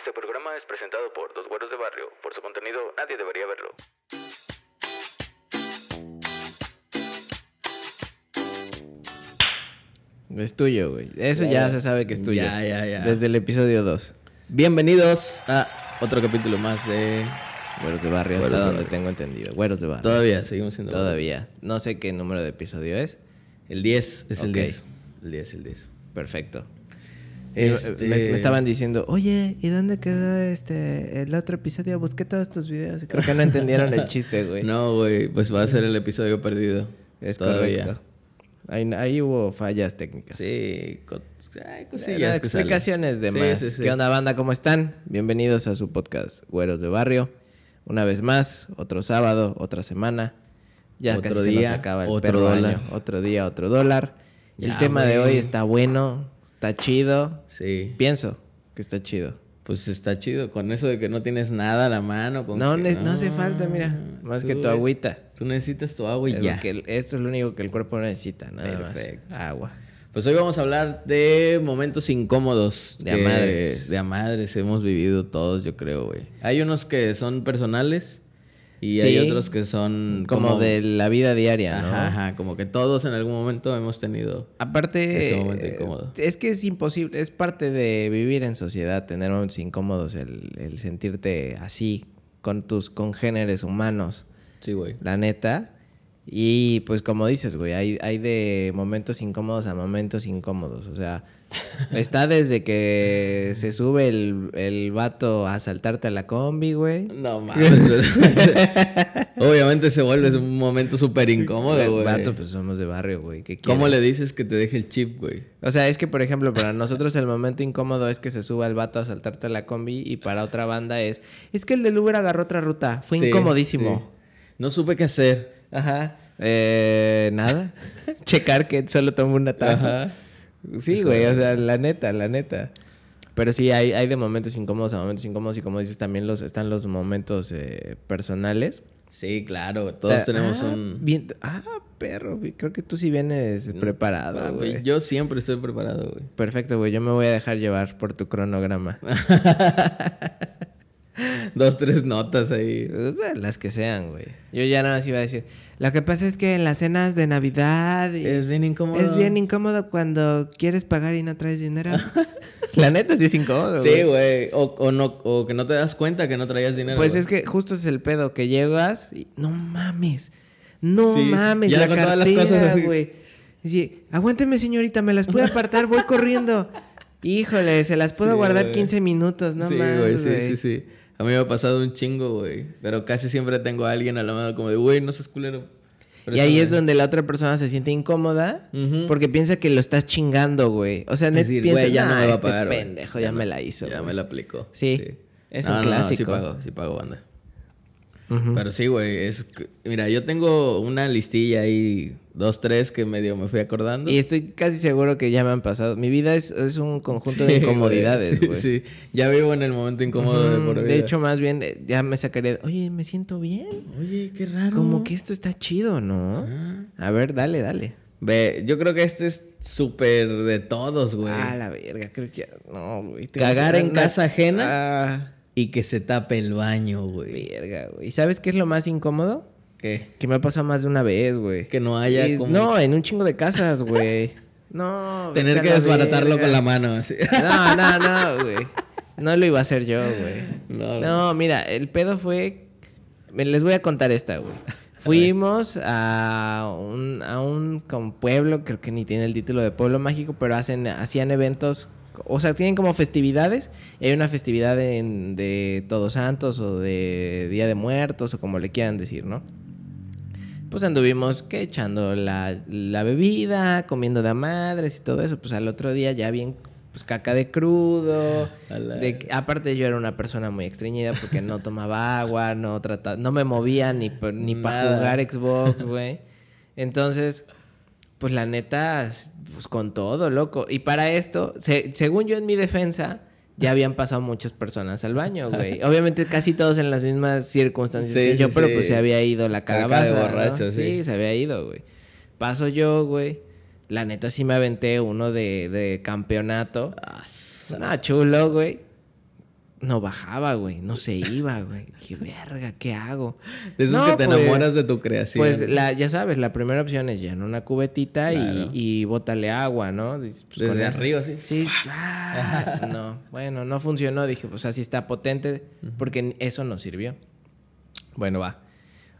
Este programa es presentado por Dos Güeros de Barrio. Por su contenido, nadie debería verlo. Es tuyo, güey. Eso ya, Ya, se sabe que es tuyo. ya, ya, ya. Desde el episodio 2. Bienvenidos a otro capítulo más de... Güeros de barrio, hasta de donde barrio. tengo entendido. Güeros de barrio. Todavía, seguimos siendo... Todavía. No sé qué número de episodio es. El 10, es el Ok. 10. El 10, el 10. Perfecto. Este- Me, me estaban diciendo, oye, ¿y dónde quedó este el otro episodio? Busqué todos tus videos. Creo que no entendieron el chiste, güey. No, güey, pues va a ser el episodio perdido. es Todavía. correcto. Ahí, ahí hubo fallas técnicas. Sí, co- ay, Eh, cosillas que salen. explicaciones de más. sí, sí. ¿Qué onda, banda? ¿Cómo están? Bienvenidos a su podcast Güeros de Barrio. Una vez más, otro sábado, otra semana. Ya Otro casi se día, nos acaba el otro perro dólar. año. Otro día, otro dólar. el tema de hoy está bueno, está chido. Sí. Pienso que está chido. Pues está chido con eso de que no tienes nada a la mano. con No, que- no hace falta, mira. Más que tu agüita. Tú necesitas tu agua y Es ya. que- esto es lo único que el cuerpo necesita, nada Perfecto. más. Agua. Pues hoy vamos a hablar de momentos incómodos. De a que- madres. De a madres hemos vivido todos, yo creo, güey. Hay unos que son personales y Sí. hay otros que son Como, de la vida diaria, ¿no? Ajá, ajá, como que todos en algún momento hemos tenido... Aparte, Ese momento eh, incómodo. es que es imposible, es parte de vivir en sociedad, tener momentos incómodos, el, el sentirte así con tus congéneres humanos, Sí, güey. la neta. Y pues como dices, güey, hay, hay de momentos incómodos a momentos incómodos. O sea, está desde que se sube el, el vato a saltarte a la combi, güey. No mames. Obviamente se vuelve un momento súper incómodo, El güey. vato, pues somos de barrio, güey. ¿qué ¿Cómo le dices que te deje el chip, güey? O sea, es que, por ejemplo, para nosotros el momento incómodo es que se suba el vato a saltarte a la combi y para otra banda es... Es que el del Uber agarró otra ruta. Fue Sí, incomodísimo. sí. No supe qué hacer. Ajá. Eh, nada. Checar que solo tomó una taja. Ajá. Sí, güey. O sea, la neta, la neta. Pero sí, hay, hay de momentos incómodos a momentos incómodos y como dices, también los, están los momentos eh, personales. Sí, claro. Todos Ah, tenemos un... bien- ah, perro. Creo que tú sí vienes preparado, Papi, güey. yo siempre estoy preparado, güey. Perfecto, güey. Yo me voy a dejar llevar por tu cronograma. Dos, tres notas ahí. Eh, Las que sean, güey. Yo ya nada más iba a decir. Lo que pasa es que en las cenas de Navidad. Es bien incómodo. Es bien incómodo cuando quieres pagar y no traes dinero. La neta sí es incómodo. Sí, güey. O, o, no, o que no te das cuenta que no traías dinero. Pues es que justo es el pedo que llegas y no mames. No Sí, mames, ya la con todas las cartera, cosas güey. Sí, aguánteme, señorita, me las puede apartar, voy corriendo. Híjole, se las puedo Sí, guardar güey. 15 minutos, no sí, mames, sí, sí, sí. A mí me ha pasado un chingo, güey. Pero casi siempre tengo a alguien a la mano como de, güey, no seas culero. Pero Y ahí es donde la otra persona se siente incómoda porque piensa que lo estás chingando, güey. O sea, net decir, piensa, güey, ya no "Nah, me va a este pagar, pendejo ya, me la hizo. Ya güey". me la aplicó. Sí, es un No, no, no, sí clásico. pago, sí pago, banda. Pero sí, güey, es... Mira, yo tengo una listilla ahí, dos, tres, que medio me fui acordando. Y estoy casi seguro que ya me han pasado. Mi vida es, es un conjunto de incomodidades, güey. sí. ya vivo en el momento incómodo de por vida. De hecho, más bien, eh, ya me sacaré. Oye, me siento bien. Oye, qué raro. Como que esto está chido, ¿no? A ver, dale, dale. Ve, yo creo que este es súper de todos, güey. Ah, la verga, creo que. No, güey. Cagar en casa ajena. Ah, Y que se tape el baño, güey. verga, güey. ¿Y sabes qué es lo más incómodo? ¿Qué? Que me ha pasado más de una vez, güey. Que no haya Y- como- No, en un chingo de casas, güey. No. Tener que desbaratarlo verga. con la mano, así. No, no, no, güey. No lo iba a hacer yo, güey. No, No, mira, el pedo fue. Les voy a contar esta, güey. Fuimos a un, a un como pueblo, creo que ni tiene el título de pueblo mágico, pero hacen, hacían eventos, o sea, tienen como festividades. Y hay una festividad en- de Todos Santos o de Día de Muertos o como le quieran decir, ¿no? Pues anduvimos que echando la, la bebida, comiendo de a madres y todo eso. Pues al otro día ya bien, pues caca de crudo. De, aparte yo era una persona muy estreñida porque no tomaba agua, no trataba, no me movía ni, ni para jugar Xbox, güey. Entonces, pues la neta, pues con todo, loco. Y para esto, se- según yo en mi defensa, ya habían pasado muchas personas al baño, güey. Obviamente casi todos en las mismas circunstancias Sí, que yo, sí, pero sí. pues se había ido la Caca de calabaza. sí. se había ido, güey. Paso yo, güey. La neta sí me aventé uno de, de campeonato. Ah, No, chulo, güey. No bajaba, güey. No se iba, güey. Dije, verga, ¿qué hago? De esos No, que te pues, enamoras de tu creación. Pues la, ya sabes, la primera opción es llenar una cubetita Claro. y, y bótale agua, ¿no? Pues, Desde arriba, así. Sí, ah, no. Bueno, no funcionó. Dije, pues así está potente, porque eso no sirvió. Bueno, va.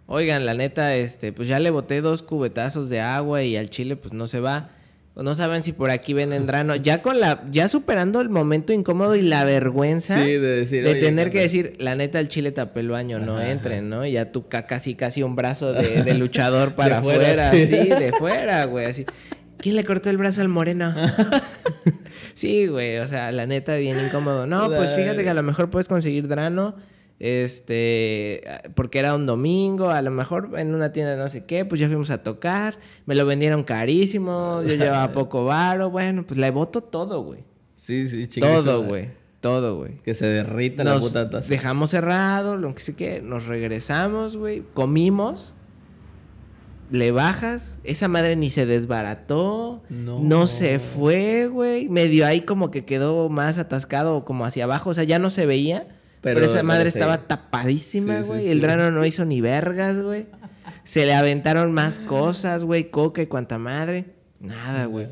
Oigan, la neta, este, pues ya le boté dos cubetazos de agua y al chile, pues no se va. No saben si por aquí venden drano. Ya con la, ya superando el momento incómodo y la vergüenza Sí, de decir, de "Oye, tener que carnal". decir, la neta, el chile tapé el baño, no entren, ¿no? Y ya tú ca- casi, casi un brazo de, de luchador para fuera, afuera, sí. sí, de fuera, güey, así. ¿Quién le cortó el brazo al moreno? sí, güey, o sea, la neta, bien incómodo. No, pues fíjate que a lo mejor puedes conseguir drano, este, porque era un domingo, a lo mejor en una tienda no sé qué, pues ya fuimos a tocar, me lo vendieron carísimo, yo llevaba poco varo, bueno, pues le boto todo, güey. Sí, sí, su Todo, güey, todo, güey. Que se derrita la Nos puta taza. dejamos cerrado, lo que sé que, nos regresamos, güey, comimos, le bajas, esa madre ni se desbarató, No. no, se fue, güey, medio ahí como que quedó más atascado como hacia abajo, o sea, ya no se veía, pero, Pero- esa madre sí. estaba tapadísima, sí, güey, sí. el drano no hizo ni vergas, güey, se le aventaron más cosas, güey, coca y cuanta madre, nada, güey.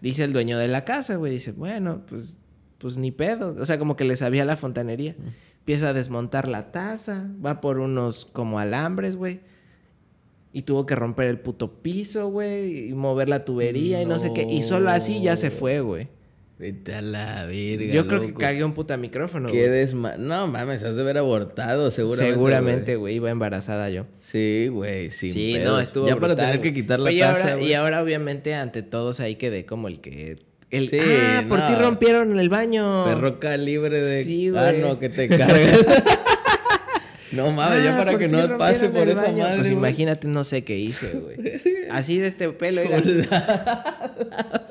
Dice el dueño de la casa, güey, dice, bueno, pues, pues ni pedo. O sea, como que le sabía la fontanería. Empieza a desmontar la taza, va por unos como alambres, güey. Y tuvo que romper el puto piso, güey, y mover la tubería y no sé qué. Y solo así ya se fue, güey. Vete a la verga. Yo creo que cagué un puta micrófono, Qué desma... No mames, has de haber abortado, seguramente. Seguramente, güey, iba embarazada yo. Sí, güey, sí, pedos. no, estuvo Ya para tener que quitar la taza. Y ahora, obviamente, ante todos ahí quedé como el que... El, Sí, ah, por no. ti rompieron el baño. Perroca libre de... Sí, Ah, no, que te cargas. no mames, ya Ah, para que no pase por esa baño. madre, Pues güey. imagínate, no sé qué hice, güey. Así de este pelo, era.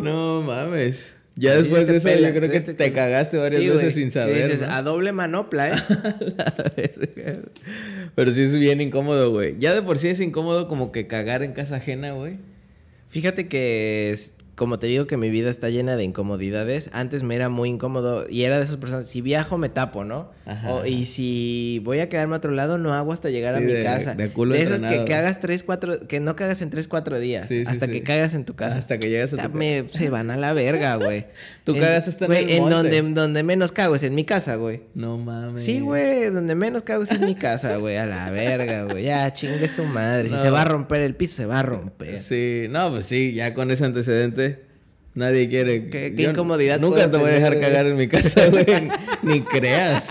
No mames. Ya Así después de eso, pela- yo creo que este te cagaste varias Sí, veces sin saber. dices, ¿no? a doble manopla, ¿eh? Pero sí es bien incómodo, güey. Ya de por sí es incómodo como que cagar en casa ajena, güey. Fíjate que, es- como te digo que mi vida está llena de incomodidades, antes me era muy incómodo y era de esas personas, si viajo me tapo, ¿no? Ajá. O- y si voy a quedarme a otro lado, no hago hasta llegar a Sí, mi de- casa. de culo esas que, entrenado. que hagas tres, cuatro, que no cagas en tres, cuatro días, Sí, sí, hasta que cagas en tu casa. Hasta que llegas a tu me- se van a la verga, güey. Tú En- cagas hasta en güey, el en monte. donde, donde menos cago es en mi casa, güey. No mames. Sí, güey, donde menos cago es en mi casa, güey. A la verga, güey. Ya, chingue su madre. Si No. se va a romper el piso, se va a romper. Sí, no, pues sí, ya con ese antecedente. Nadie quiere. ¿Qué- qué incomodidad Nunca te voy a dejar cagar en mi casa, güey. Ni creas.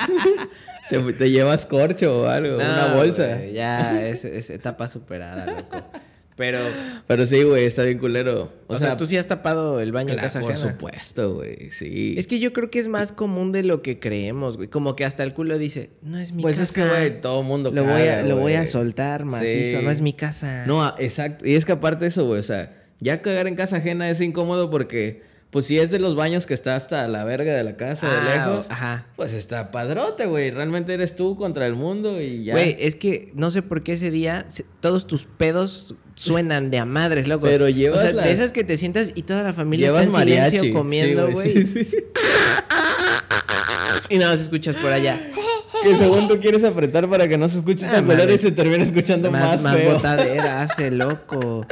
te, te llevas corcho o algo, una bolsa. güey, ya, es, es etapa superada, loco. Pero, Pero sí, güey, está bien culero. o, sea, tú sí has tapado el baño en claro, casa por ajena. supuesto, güey. Sí. Es que yo creo que es más común de lo que creemos, güey. Como que hasta el culo dice, no es mi pues casa. es que, güey, todo mundo Lo, voy a, lo voy a soltar macizo, Sí. no es mi casa. No, exacto. Y es que aparte de eso, güey, o sea, ya cagar en casa ajena es incómodo porque, pues si es de los baños que está hasta la verga de la casa, de Ah, lejos, ajá. pues está padrote, güey. Realmente eres tú contra el mundo y ya. Güey, es que no sé por qué ese día se- todos tus pedos suenan de a madres, loco. Pero llevas O sea, las- de esas que te sientas y toda la familia Llevas está en silencio comiendo, Sí, güey. sí, sí. Y nada más escuchas por allá. Que según tú quieres apretar para que no se escuche Ah, tan culero y se termina escuchando más, más, más feo. botadera, hace loco.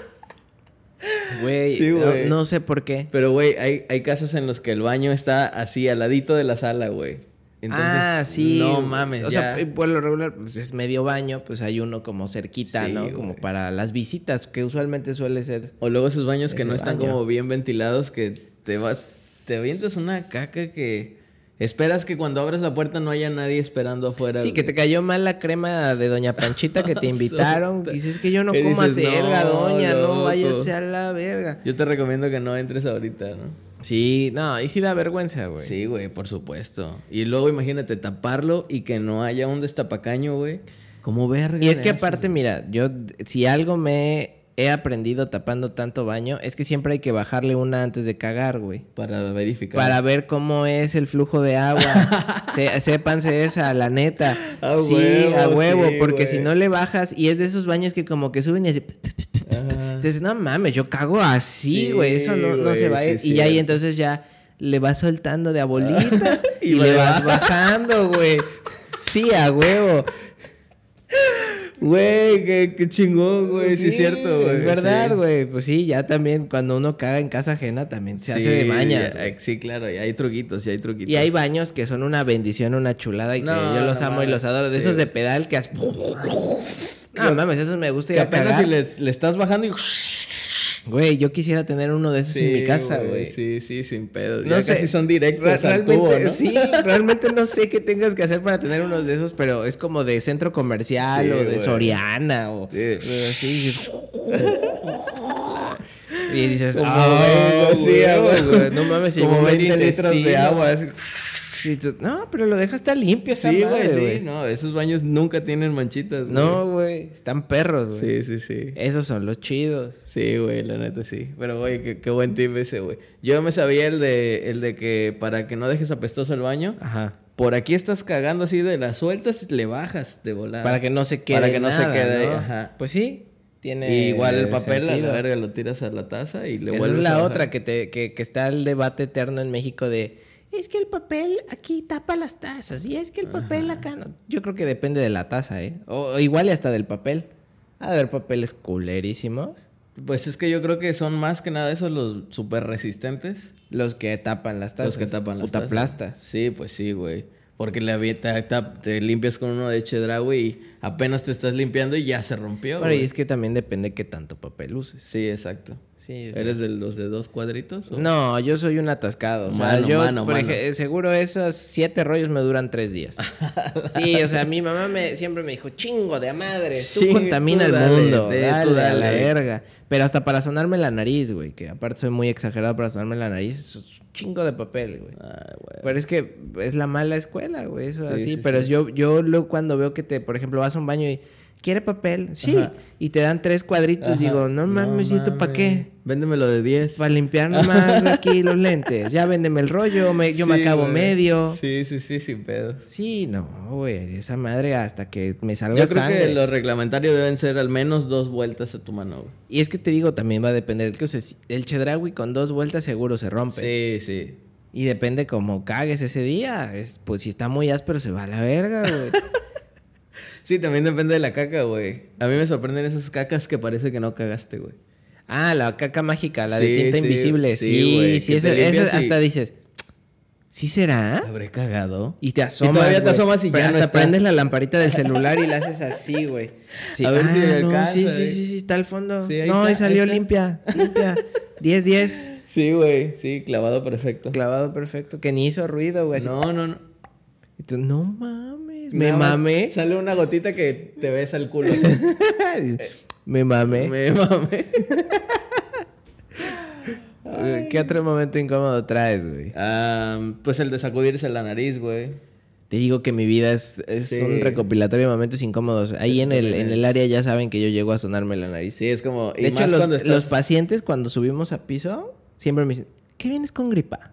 Güey, Sí, no, sé por qué. Pero, güey, hay, hay casos en los que el baño está así, al ladito de la sala, güey. Entonces, ah, sí. No mames, O ya. sea, por lo regular, pues es medio baño, pues hay uno como cerquita, Sí, ¿no? güey. Como para las visitas, que usualmente suele ser. O luego esos baños que no están baño. como bien ventilados, que te vas, te avientas una caca que esperas que cuando abres la puerta no haya nadie esperando afuera. Sí, que te cayó mal la crema de Doña Panchita que te invitaron. Dices que yo no como acelga, "No, doña, no loco". váyase a la verga. Yo te recomiendo que no entres ahorita, ¿no? Sí, no, y sí da vergüenza, güey. Sí, güey, por supuesto. Y luego imagínate taparlo y que no haya un destapacaño, güey. Como verga. Y es que aparte, mira, yo si algo me he aprendido tapando tanto baño, es que siempre hay que bajarle una antes de cagar, güey. Para verificar. Para ver cómo es el flujo de agua. Se- sépanse esa, la neta. A sí, huevo, a huevo. sí, porque güey. si no le bajas, y es de esos baños que como que suben y así. Dices, no mames, yo cago así, Sí, güey. Eso no, no se va a ir. y ya ahí entonces ya le vas soltando de a bolitas y, Y le vas va. bajando, güey. Sí, a huevo. Güey, qué, qué chingón, güey. Sí, es cierto, güey. Es verdad, sí. güey. Pues sí, ya también cuando uno caga en casa ajena también se hace de mañas. ya. Sí, claro, y hay truquitos, y hay truquitos. Y hay baños que son una bendición, una chulada y que yo los amo y los adoro. De esos de pedal que has... No mames, esos me gusta ir que a apenas cagar. si le, le estás bajando y... Güey, yo quisiera tener uno de esos en mi casa, güey. Sí, sí, sin pedo. No ya sé. casi son directos Re- al tubo, ¿no? Sí, realmente no sé qué tengas que hacer para tener unos de esos, pero es como de centro comercial Sí, o de. Soriana o Sí. o así. Y dices, ah, veinte, sí, ah, güey. no mames, Como llegó 20 medio litros de agua. así. Y tú, no, pero lo dejas tan limpio esa Sí, güey, sí. No, esos baños nunca tienen manchitas, güey. No, güey, están perros, güey. Sí, sí, sí. Esos son los chidos. Sí, güey, la neta sí. Pero, güey, qué, qué buen tip ese, güey. Yo me sabía el de, el de que para que no dejes apestoso el baño, Ajá. por aquí estás cagando así de las sueltas, le bajas de volada. Para que no se quede Para que no se quede ajá. Pues sí, tiene Y igual el papel, a la verga, lo tiras a la taza y le Esa vuelves es la a otra que, te, que, que está el debate eterno en México de es que el papel aquí tapa las tazas y es que el papel acá no. Yo creo que depende de la taza, ¿eh? O, o igual y hasta del papel. Ha de haber papeles culerísimos. Pues es que yo creo que son más que nada esos los súper resistentes. Los que tapan las tazas. Los que tapan las Puta tazas. plasta. Sí, pues sí, güey. Porque avi- te, te- limpias con uno de Chedraui y apenas te estás limpiando y ya se rompió, Bueno, y es que también depende qué tanto papel uses. Sí, exacto. Sí. ¿Eres de los de dos cuadritos? o? No, yo soy un atascado. O sea, Mano, yo, mano, por mano. seguro esos siete rollos me duran tres días. sí, o sea, mi mamá me, siempre me dijo, chingo de madres, tú Sí, contamina tú el dale, mundo, de- tú dale, a la dale". verga. Pero hasta para sonarme la nariz, güey, que aparte soy muy exagerado para sonarme la nariz, es un chingo de papel, güey. Ay, güey. Pero es que es la mala escuela, güey, eso Sí, así. sí, pero sí. yo, yo luego cuando veo que te, por ejemplo, vas a un baño y ¿quiere papel? Sí. Ajá. Y te dan tres cuadritos, Ajá. digo, no mames, ¿y esto para qué? Véndemelo de 10. Para limpiar nomás aquí los lentes. Ya véndeme el rollo, me- yo me acabo güey. medio. Sí, sí, sí, sin pedo. Sí, no, güey, esa madre hasta que me salga Yo creo sangre. que los reglamentarios deben ser al menos dos vueltas a tu mano, güey. Y es que te digo, también va a depender que uses. El chedraui con dos vueltas seguro se rompe. Sí, sí. Y depende cómo cagues ese día. Es, pues si está muy áspero se va a la verga, güey. Sí, también depende de la caca, güey. A mí me sorprenden esas cacas que parece que no cagaste, güey. ah, la caca mágica, la Sí, de tinta sí, invisible. sí, Sí, güey, sí, que esa- te esa limpias y- hasta dices, ¿sí será? ¿Habré cagado? Y te asomas. todavía te güey. asomas y Pero ya no hasta está. prendes la lamparita del celular y la haces así, güey. Sí, A ver si ah, me no, alcanza, sí, sí, eh. sí, sí, está al fondo. Sí, ahí no, está, y salió está. limpia, limpia. 10, 10. Sí, güey. Sí, clavado perfecto. Clavado perfecto, que ni hizo ruido, güey. así. No, no, no. Y tú, no mames. Me mamé. Sale una gotita que te ves al culo. me mamé. Me mamé. ¿Qué otro momento incómodo traes, güey? Ah, pues el de sacudirse la nariz, güey. Te digo que mi vida es, es Sí. un recopilatorio de momentos incómodos. Ahí Eso en el, en el área ya saben que yo llego a sonarme la nariz. Sí, es como. Y de hecho, más los, cuando estás... los pacientes cuando subimos a piso siempre me dicen, ¿qué vienes con gripa?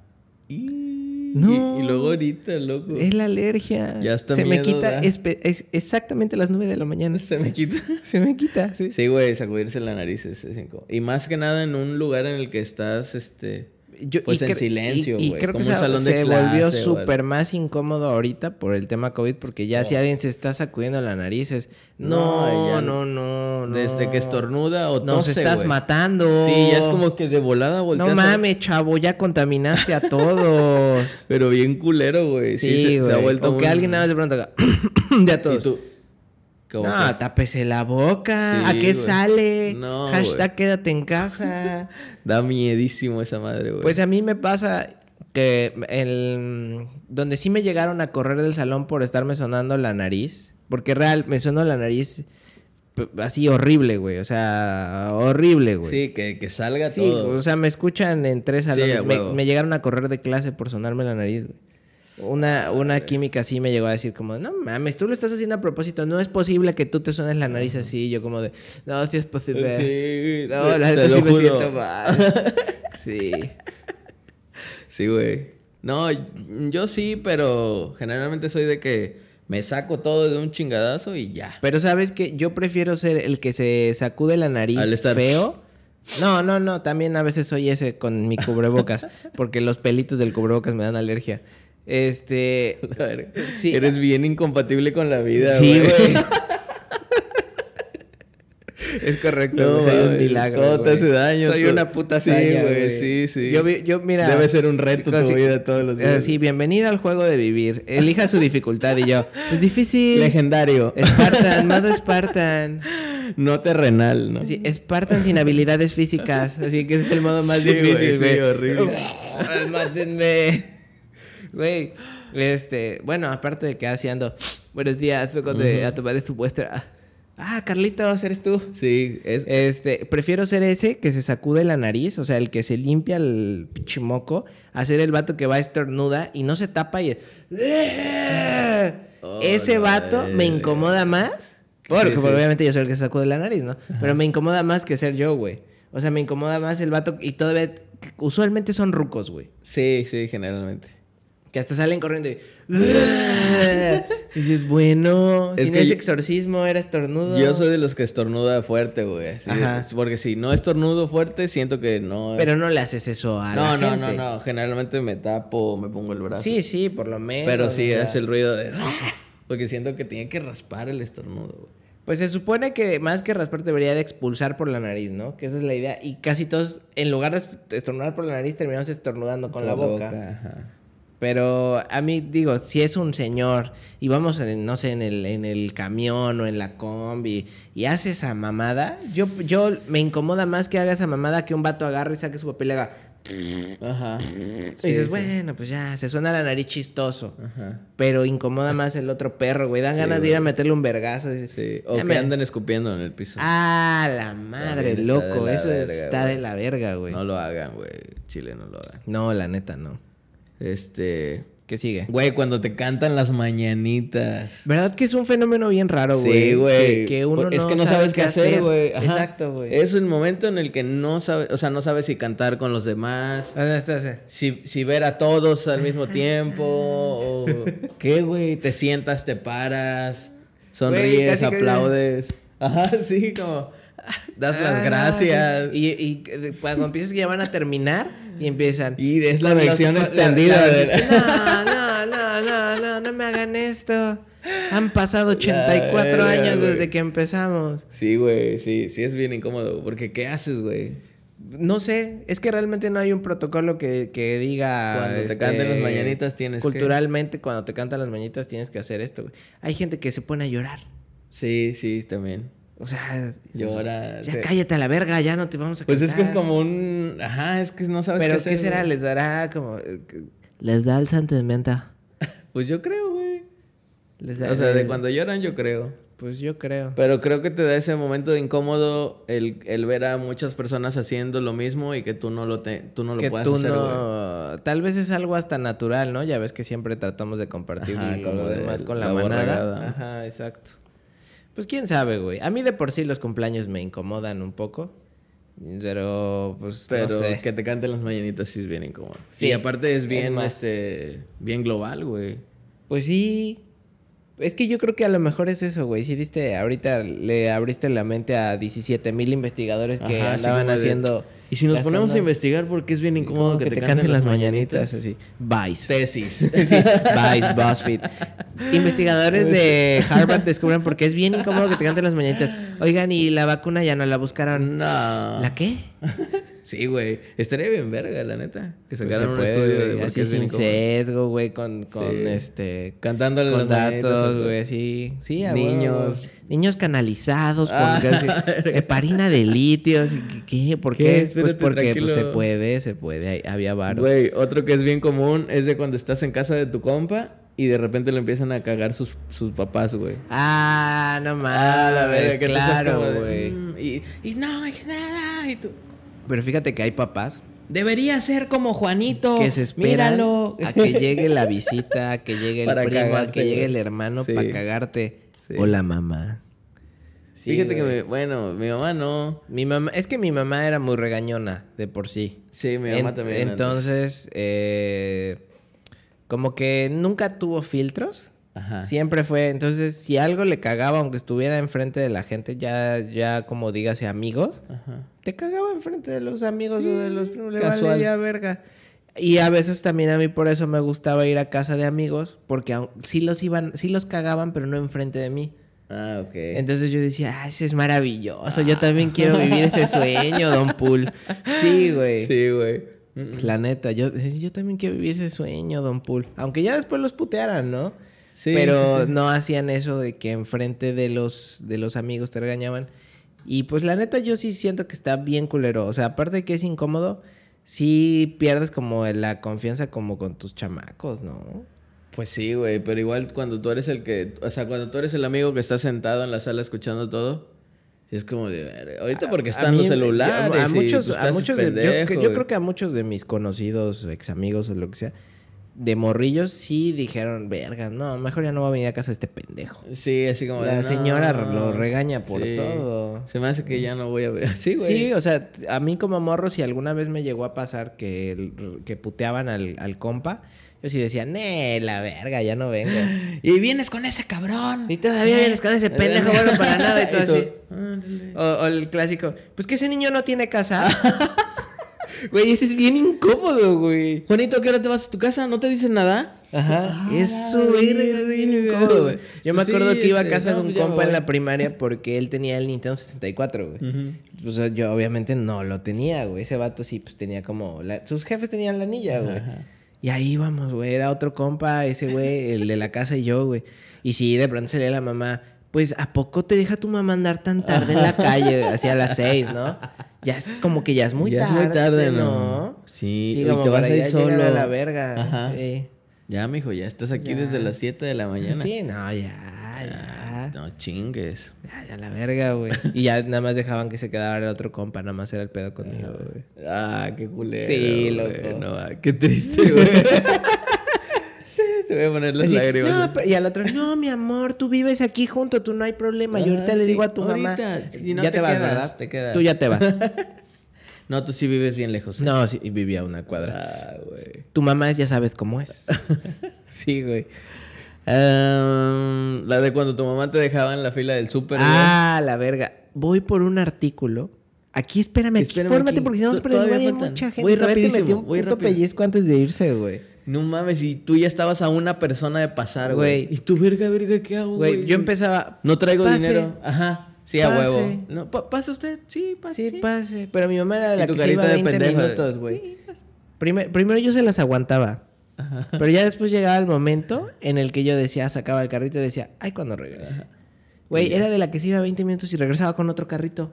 Y... No. Y, y luego ahorita, loco. Es la alergia. Ya hasta Se me quita es exactamente a las 9 de la mañana. Se me quita. Se me quita, sí. Sí, güey, sacudirse la nariz es, es. Y más que nada en un lugar en el que estás, este... Yo- Pues y en silencio, y- Y, güey, creo como que un se, salón de se volvió súper más incómodo ahorita por el tema COVID, porque ya si alguien se está sacudiendo la nariz es, No, no, no, no. no, no. Desde que estornuda o Nos tose, estás güey. matando. Sí, ya es como que de volada volteas. No a- mames, chavo, ya contaminaste a todos. Pero bien culero, güey. Sí, sí, se, güey. se ha vuelto O que un- alguien nada más de pronto haga, de a todos. Y tú... ¿Cómo No, que? tápese la boca. Sí, ¿A qué sale? No, Hashtag quédate en casa. Da miedísimo esa madre, güey. Pues a mí me pasa que el, donde sí me llegaron a correr del salón por estarme sonando la nariz, porque real me sonó la nariz así horrible, güey, o sea, horrible, güey. Sí, que, que salga Sí, todo. o sea, me escuchan en tres salones. me llegaron a correr de clase por sonarme la nariz, güey. Una, una química así me llegó a decir como, no mames, tú lo estás haciendo a propósito, no es posible que tú te suenes la nariz así. Y yo como de, no, sí es posible. Sí, No, la te neta lo sí me siento mal. Sí. Sí, güey. No, yo sí, pero generalmente soy de que me saco todo de un chingadazo y ya. Pero sabes que yo prefiero ser el que se sacude la nariz Al estar- feo No, no, no. También a veces soy ese con mi cubrebocas. porque los pelitos del cubrebocas me dan alergia. Este. Sí. Eres bien incompatible con la vida, Sí, güey. Es correcto, No, soy un milagro. todo te hace daño, Soy una puta hazaña, güey, sí, sí. Yo, yo, mira. Debe ser un reto tu vida todos los eh, días. Sí, bienvenida al juego de vivir. Elija su dificultad y yo. Pues difícil. Legendario. Spartan, modo Spartan. No terrenal, ¿no? Sí, Spartan sin habilidades físicas. Así que ese es el modo más Sí, difícil, güey, sí, horrible. Mátenme. Güey, este, bueno, aparte de que así ando. Buenos días, vengo de, a tomar de su muestra. Ah, Carlitos, eres tú. Sí, es... Este, prefiero ser ese que se sacude la nariz, o sea, el que se limpia el pinche moco, a ser el vato que va estornuda y no se tapa y... Oh, ese la vato me incomoda más. Porque Sí, sí. obviamente yo soy el que se sacude la nariz, ¿no? Pero me incomoda más que ser yo, güey. O sea, me incomoda más el vato y todavía... Usualmente son rucos, güey. Sí, sí, generalmente. Que hasta salen corriendo y... y dices, bueno, Es sin que ese yo- exorcismo era estornudo. Yo soy de los que estornuda fuerte, güey. porque si no estornudo fuerte, siento que no... Pero no le haces eso a no, la no, gente. no, no. Generalmente me tapo, me pongo el brazo. Sí, sí, por lo menos. Pero sí sea. es el ruido de... Porque siento que tiene que raspar el estornudo, güey. Pues se supone que más que raspar debería de expulsar por la nariz, ¿no? Que esa es la idea. Y casi todos, en lugar de est- estornudar por la nariz, terminamos estornudando con la Por boca. ajá. Pero a mí, digo, si es un señor y vamos, en, no sé, en el, en el camión o en la combi y hace esa mamada, yo, yo me incomoda más que haga esa mamada que un vato agarre y saque su papel y haga... Ajá. y dices, bueno, pues ya, se suena la nariz chistoso. Ajá. Pero incomoda más el otro perro, güey. Dan Sí, ganas de ir a meterle un vergazo. Dices, Sí. O "Ya que me- anden escupiendo en el piso. Ah, la madre, loco. Eso verga, está güey. de la verga, güey. No No, lo hagan, güey. Chile, no lo hagan. la neta, no. Este... ¿Qué sigue? Güey, cuando te cantan las mañanitas. ¿Verdad que es un fenómeno bien raro, güey? Sí, güey. Que, que uno es no que no sabe sabes qué hacer, güey. Exacto, güey. Es el momento en el que no sabes, o sea, no sabes si cantar con los demás, ¿Dónde estás? eh? si, si ver a todos al mismo tiempo, o qué, güey, te sientas, te paras, sonríes, que- aplaudes. Ajá, sí, como das Ah, las gracias. sí. Y, y cuando empiezas que ya van a terminar y empiezan. Y es la versión con la- extendida la- de- No, no, no, no, no, no me hagan esto. Han pasado 84 verga, años desde que empezamos. Sí, güey, sí, sí es bien incómodo, porque ¿qué haces, güey? No sé, es que realmente no hay un protocolo que, que diga. este, Cuando te canten las mañanitas tienes que- Culturalmente, cuando te cantan las mañanitas tienes que hacer esto, güey. Hay gente que se pone a llorar. Sí, sí, también. O sea, Llora. ya te- cállate a la verga, ya no te vamos a Pues es que es como un... Ajá, es que no sabes Pero qué ¿qué, será? güey. ¿Les dará como... eh, Les da el sentimiento. Pues yo creo, güey. Les da O sea, de cuando lloran yo creo. Pues yo creo. Pero creo que te da ese momento de incómodo el, el ver a muchas personas haciendo lo mismo y que tú no lo, te, tú no lo que puedas tú hacer, güey. no... Tal vez es algo hasta natural, ¿no? Ya ves que siempre tratamos de compartir Ajá, lo como de demás con la, la manada. borregada. Ajá, exacto. Pues quién sabe, güey. A mí de por sí los cumpleaños me incomodan un poco. Pero, pues, Pero no sé. que te canten las mañanitas sí es bien incómodo. Sí, y aparte es es bien, más. este, bien global, güey. Pues sí. Es que yo creo que a lo mejor es eso, güey. Si diste, ahorita le abriste la mente a 17 mil investigadores que Ajá, sí, andaban de- haciendo. Y si nos ponemos a investigar por qué es bien incómodo que, te, canten, las mañanitas. así. Vice. Tesis. Sí, Vice, BuzzFeed. Investigadores de Harvard descubren por qué es bien incómodo que te canten las mañanitas. Oigan, y la vacuna ya no la buscaron. no. ¿La qué? Sí, güey. Estaría bien verga, la neta. Que Pues sacaran se un puede, estudio de así es sin sesgo, güey, con, con Sí. este... Cantándole con a datos, güey, sí. Sí, a Niños. Niños canalizados con Ah, verga. heparina de litio. ¿Qué? ¿Por ¿Qué? qué? Pues porque pues, se puede, se puede. Había varo. Güey, otro que es bien común es de cuando estás en casa de tu compa y de repente le empiezan a cagar sus, sus papás, güey. Ah, no mames. Ah, la que tú estás claro, güey. "Mm", y, y no, hay nada. Y tú, Pero fíjate que hay papás debería ser como Juanito. que se Míralo. a que llegue la visita, a que llegue el Para primo, a que llegue el hermano Sí. para cagarte. Sí. Hola, mamá. Sí, Fíjate que, me- bueno, mi mamá no. Mi mamá, es que mi mamá era muy regañona de por sí. Sí, mi mamá Ent- también. Entonces, eh, como que nunca tuvo filtros. Ajá. Siempre fue. Entonces, si algo le cagaba, aunque estuviera enfrente de la gente, ya, ya como dígase amigos, Ajá. te cagaba enfrente de los amigos o de los primos. Le casual. valía verga. Y a veces también a mí por eso me gustaba ir a casa de amigos, porque sí los iban, sí los cagaban, pero no enfrente de mí. Ah, ok. Entonces yo decía, ah, eso es maravilloso. Yo también quiero vivir ese sueño, Don Pool. Sí, güey. sí, güey. La neta, yo, yo también quiero vivir ese sueño, Don Pool. Aunque ya después los putearan, ¿no? Sí, Pero sí, sí. no hacían eso de que enfrente de los, de los amigos te regañaban. Y pues la neta, yo sí siento que está bien culero. O sea, aparte de que es incómodo, sí pierdes como la confianza como con tus chamacos, ¿no? Pues sí, güey, pero igual cuando tú eres el que, o sea, cuando tú eres el amigo que está sentado en la sala escuchando todo, es como de, ahorita porque A están los mí, celulares, A, a y tú a estás de- yo, yo creo que a muchos de mis conocidos, ex amigos o lo que sea, de morrillos sí dijeron, verga, no, mejor ya no va a venir a casa este pendejo. Sí, así como La señora "No". lo regaña por Sí. todo. Se me hace que ya no voy a ver. Sí, güey. Sí, o sea, a mí como morro, si alguna vez me llegó a pasar que, que puteaban al, al compa, yo sí decía, nee, la verga, ya no vengo. Y vienes con ese cabrón. y todavía vienes con ese pendejo bueno para nada y todo Y así. O, o el clásico, pues que ese niño no tiene casa. Güey, ese es bien incómodo, güey. Juanito, ¿a qué hora te vas a tu casa? ¿No te dicen nada? Ajá. Ah, Eso era bien incómodo, güey. Yo me Sí, acuerdo que iba a este, casa no, de un pues compa en la primaria porque él tenía el Nintendo 64, güey. Pues yo obviamente no lo tenía, güey. Ese vato sí, pues tenía como... la- Sus jefes tenían la anilla, güey. Y ahí íbamos, güey. Era otro compa, ese güey, el de la casa y yo, güey. Y sí, de pronto salía la mamá. Pues, ¿a poco te deja tu mamá andar tan tarde en la calle? Hacia las seis, ¿no? Ya es como que ya es muy Ya es tarde, muy tarde, ¿no? ¿no? Sí, Sí, y como te vas a ir solo. a la verga. Ajá. Sí. Ya, mijo, ya estás aquí Ya. desde las 7 de la mañana. Sí, no, ya, ya. No chingues. Ya, ya la verga, güey. Y ya nada más dejaban que se quedara el otro compa, nada más era el pedo conmigo, güey. Ah, qué culero. Sí, loco. No, ah, qué triste, güey. Te voy a poner las Así, lágrimas. no, pero- y al otro, no, mi amor, tú vives aquí junto, tú no hay problema. Yo Ah, ahorita le sí, digo a tu mamá. ahorita, si no ya te te, vas, quedas, ¿verdad? te quedas. Tú ya te vas. No, tú sí vives bien lejos. ¿eh? no, sí, y vivía a una cuadra. Ah, güey. Tu mamá es- ya sabes cómo es. sí, güey. Ehm, la de cuando tu mamá te dejaba en la fila del súper. güey. Ah, la verga. Voy por un artículo. Aquí espérame, aquí, Espérame fórmate porque si no faltan. mucha gente. Voy Todavía te rapidísimo, metió un voy puto pellizco antes de irse, güey. No mames, y tú ya estabas a una persona de pasar, güey. Y tú, verga, verga, ¿qué hago, Güey, yo empezaba. No traigo Pase. dinero. Ajá. Sí, a huevo. No, pa- ¿Pasa usted? Sí, pase. Sí, pase. Pero mi mamá era de la que se iba carita de 20 pendejo de- minutos, güey. Primer- primero yo se las aguantaba. Pero ya después llegaba el momento en el que yo decía, sacaba el carrito y decía, ay, cuando regrese. Güey, era de la que se iba 20 minutos y regresaba con otro carrito.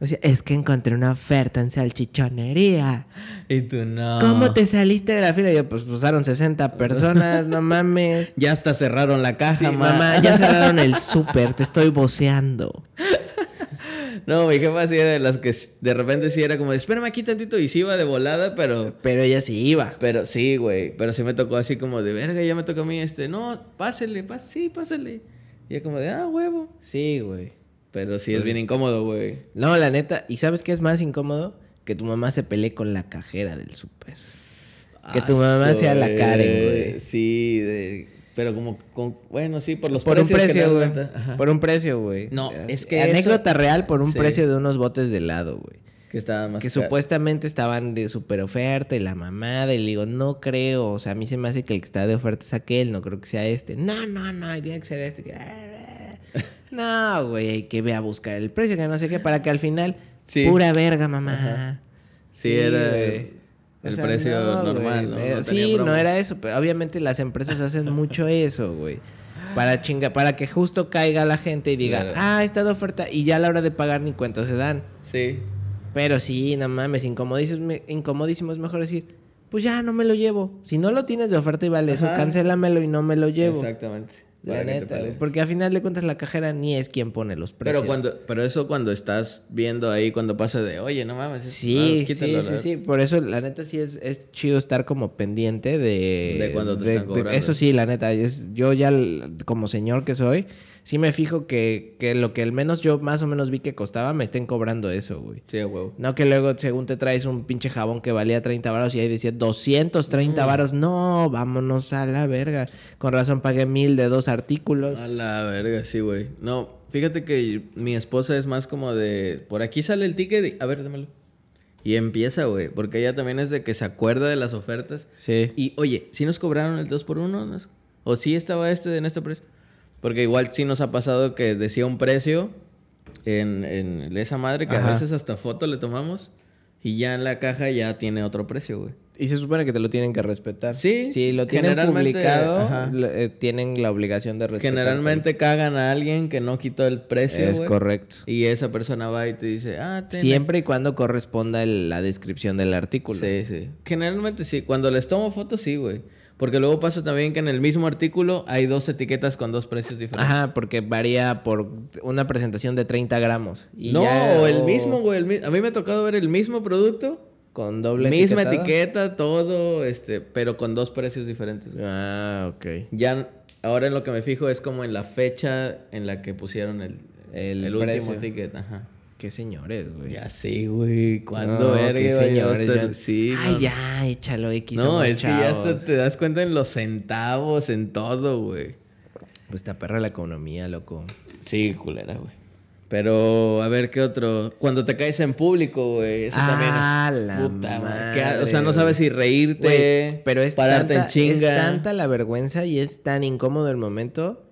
Decía, es que encontré una oferta en salchichonería. Y tú, no. ¿Cómo te saliste de la fila? Y yo, pues usaron 60 personas, no mames. Ya hasta cerraron la caja, Sí, mamá, ya cerraron el súper, te estoy voceando. No, mi jefa sí era de las que de repente sí era como, espérame aquí tantito. Y sí iba de volada, pero... Pero ella sí iba. Pero sí, güey. Pero sí me tocó así como de, verga, ya me toca a mí este. No, pásele, pas sí, pásele. Y es como de, ah, huevo. Sí, güey. Pero sí es bien incómodo, güey. No, la neta. ¿Y sabes qué es más incómodo? Que tu mamá se pelee con la cajera del súper. Que tu mamá sea la Karen, güey. Sí, de- pero como con, bueno, sí, por los Por un precios que precio, güey. Por un precio, güey. No, es que Anécdota eso- real por un Sí. precio de unos botes de helado, güey. Que estaba más Que caro. supuestamente estaban de super oferta y la mamada. Y le digo, no creo. O sea, a mí se me hace que el que está de oferta es aquel. No creo que sea este. No, no, no. Tiene que ser este. No, güey. Que ve a buscar el precio. Que no sé qué. Para que al final. Sí. Pura verga, mamá. Sí, era el, el O sea, precio no, normal. ¿no? Eh, No sí, no era eso, pero obviamente las empresas hacen mucho eso, güey. Para chinga, para que justo caiga la gente y diga, Claro. ah, está de oferta, y ya a la hora de pagar ni cuenta se dan. Sí. Pero sí, no mames, incomodísimo, me- incomodísimo es mejor decir, pues ya no me lo llevo. Si no lo tienes de oferta y vale eso, cancélamelo y no me lo llevo. Exactamente. La neta, porque a final de cuentas la cajera ni es quien pone los precios. Pero cuando, pero eso cuando estás viendo ahí, cuando pasa de, oye, no mames. es- Sí, sí, sí, sí. Por eso, la neta, sí es, es chido estar como pendiente de... De cuando te están cobrando. Eso sí, la neta. Es, yo ya, como señor que soy, sí me fijo que, que lo que al menos yo más o menos vi que costaba, me estén cobrando eso, güey. Sí, huevo. No que luego, según te traes un pinche jabón que valía 30 varos y ahí decía 230 varos. No, vámonos a la verga. Con razón pagué mil de dos artículos. A la verga, sí, güey. No, fíjate que mi esposa es más como de... Por aquí sale el ticket y... A ver, démelo. Y empieza, güey. Porque ella también es de que se acuerda de las ofertas. Sí. Y, oye, ¿sí nos cobraron el 2 por 1 ¿O sí estaba este en este precio? Porque igual sí nos ha pasado que decía un precio en, en esa madre que a veces hasta foto le tomamos y ya en la caja ya tiene otro precio, güey. Y se supone que te lo tienen que respetar. Sí, Si lo tienen publicado, eh, tienen la obligación de respetar. Generalmente cagan a alguien que no quitó el precio, Es güey. correcto. Y esa persona va y te dice, ah, ten Siempre y cuando corresponda el- la descripción del artículo. Sí, sí. Generalmente sí. Cuando les tomo fotos, sí, güey. Porque luego pasa también que en el mismo artículo hay dos etiquetas con dos precios diferentes. Ajá, porque varía por una presentación de 30 gramos. Y no, ya- o el mismo, güey. el mi- A mí me ha tocado ver el mismo producto, Con doble misma etiquetado. etiqueta, todo, este, pero con dos precios diferentes. güey. Ah, ok. Ya, ahora en lo que me fijo es como en la fecha en la que pusieron el, El el, último ticket. Ajá. Qué señores, güey. Ya sí, güey. ¿Cuándo, No, verga, qué señores, ya- Sí, Ay, no. ya, échalo X. No, es que ya hasta te das cuenta en los centavos, en todo, güey. Pues te aperra la economía, loco. Sí, culera, güey. Pero, a ver, ¿qué otro? Cuando te caes en público, güey. Eso Ah, también es la puta madre. madre, ¿Qué- O sea, no sabes si reírte, Güey, pero es pararte tanta, en chinga. es tanta la vergüenza y es tan incómodo el momento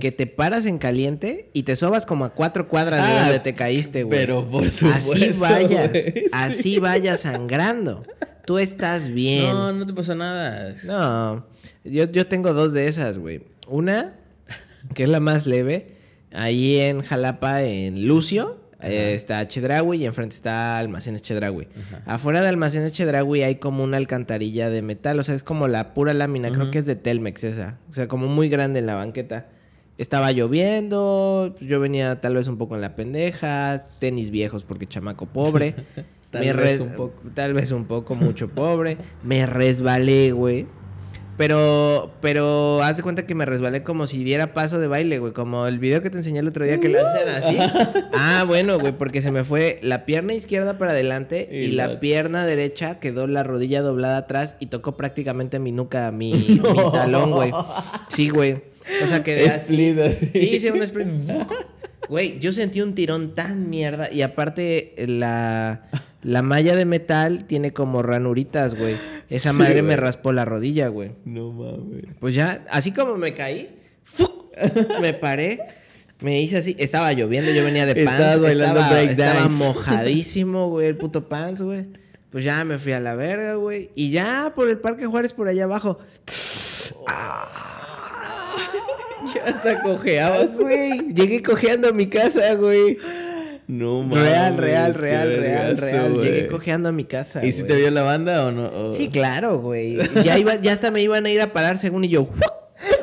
que te paras en caliente y te sobas como a cuatro cuadras de Ah, donde te caíste, güey. pero por supuesto, Así vayas, así vayas sangrando. Tú estás bien. No, no te pasa nada. No, yo, yo tengo dos de esas, güey. Una, que es la más leve, ahí en Jalapa, en Lucio, eh, está Chedraui y enfrente está Almacenes Chedraui. Afuera de Almacenes Chedraui hay como una alcantarilla de metal, o sea, es como la pura lámina, creo que es de Telmex esa, o sea, como muy grande en la banqueta. Estaba lloviendo, yo venía tal vez un poco en la pendeja, tenis viejos porque chamaco pobre. Tal Me vez un poco. Tal vez un poco, mucho pobre. Me resbalé, güey. Pero, pero haz de cuenta que me resbalé como si diera paso de baile, güey. Como el video que te enseñé el otro día que lo hacen así. Ah, bueno, güey, porque se me fue la pierna izquierda para adelante y, Y la la- pierna derecha quedó la rodilla doblada atrás y tocó prácticamente mi nuca, mi, mi talón, güey. Sí, güey. O sea, quedé así. Split, así. Sí, sí, un split. Güey, yo sentí un tirón tan mierda. Y aparte, la, la malla de metal tiene como ranuritas, güey. Esa Sí, madre me raspó la rodilla, güey. No mames. Pues ya, así como me caí, me paré. Me hice así, estaba lloviendo, yo venía de pants, estaba, estaba mojadísimo, güey, el puto pants, güey. Pues ya me fui a la verga, güey. Y ya por el Parque Juárez, por allá abajo. Ya hasta cojeabas. güey. Llegué cojeando a mi casa, güey. No mames. Real, real, real, real, real. güey. Llegué cojeando a mi casa. ¿Y si te vio la banda o no? O- Sí, claro, güey. Ya, iba, ya hasta me iban a ir a parar según y yo.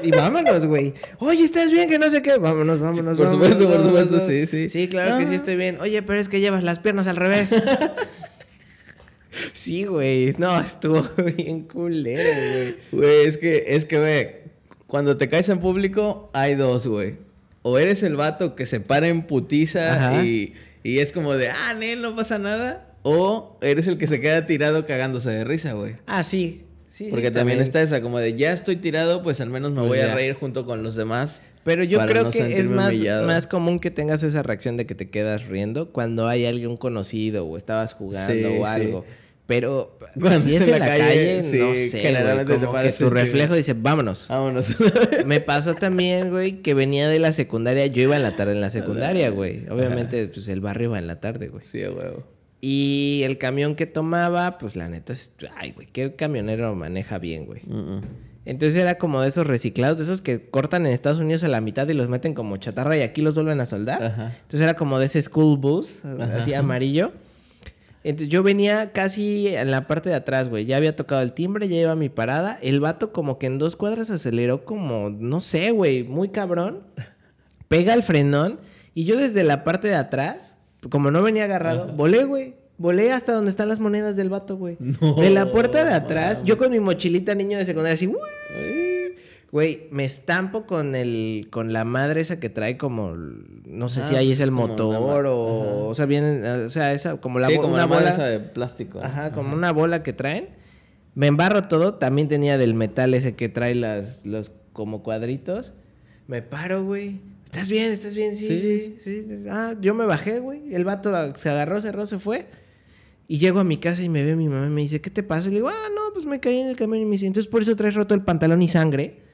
Y vámonos, güey. Oye, ¿estás bien? Que no sé qué. Vámonos, vámonos, Por vámonos, supuesto, por supuesto, sí, sí. Sí, claro que sí Ah. estoy bien. Oye, pero es que llevas las piernas al revés. sí, güey. No, estuvo bien culero, güey. Güey, es que, es que, güey, cuando te caes en público, hay dos, güey. O eres el vato que se para en putiza y, y es como de, ah, Nel, no pasa nada. O eres el que se queda tirado cagándose de risa, güey. Ah, sí. Sí, sí, Porque también, está esa, como de, ya estoy tirado, pues al menos me Pues voy ya. a reír junto con los demás. Pero yo creo no que es más, humillado. más común que tengas esa reacción de que te quedas riendo cuando hay alguien conocido o estabas jugando Sí, o sí. Pero Cuando si es en la la calle, calle, sí, no sé, generalmente güey, te como que paras tu reflejo dice, vámonos. Vámonos. Me pasó también, güey, que venía de la secundaria. Yo iba en la tarde en la secundaria, güey. Obviamente, pues el barrio va en la tarde, güey. sí, huevo. Y el camión que tomaba, pues la neta es... Ay, güey, ¿qué camionero maneja bien, güey? Entonces era como de esos reciclados, de esos que cortan en Estados Unidos a la mitad y los meten como chatarra y aquí los vuelven a soldar. Ajá. Entonces era como de ese school bus, así amarillo. Entonces yo venía casi en la parte de atrás, güey. Ya había tocado el timbre, ya iba a mi parada. El vato como que en dos cuadras aceleró como, no sé, güey, muy cabrón. Pega el frenón y yo desde la parte de atrás, como no venía agarrado, volé, güey. Volé hasta donde están las monedas del vato, güey. No, de la puerta de atrás, yo con mi mochilita niño de secundaria así. Güey, me estampo con el con la madre esa que trae como no sé Ah, si ahí pues es el motor o o sea, vienen o sea, esa como la sí, como una la bola esa de plástico. Ajá, como una bola que traen. Me embarro todo, también tenía del metal ese que trae las los como cuadritos. Me paro, güey. ¿Estás bien? ¿Estás bien? Sí, sí, Sí. sí. Ah, yo me bajé, güey. El vato se agarró, cerró, se fue. Y llego a mi casa y me ve mi mamá y me dice, ¿qué te pasa? Y le digo, ah, no, pues me caí en el camión y me dice, entonces por eso traes roto el pantalón y sangre.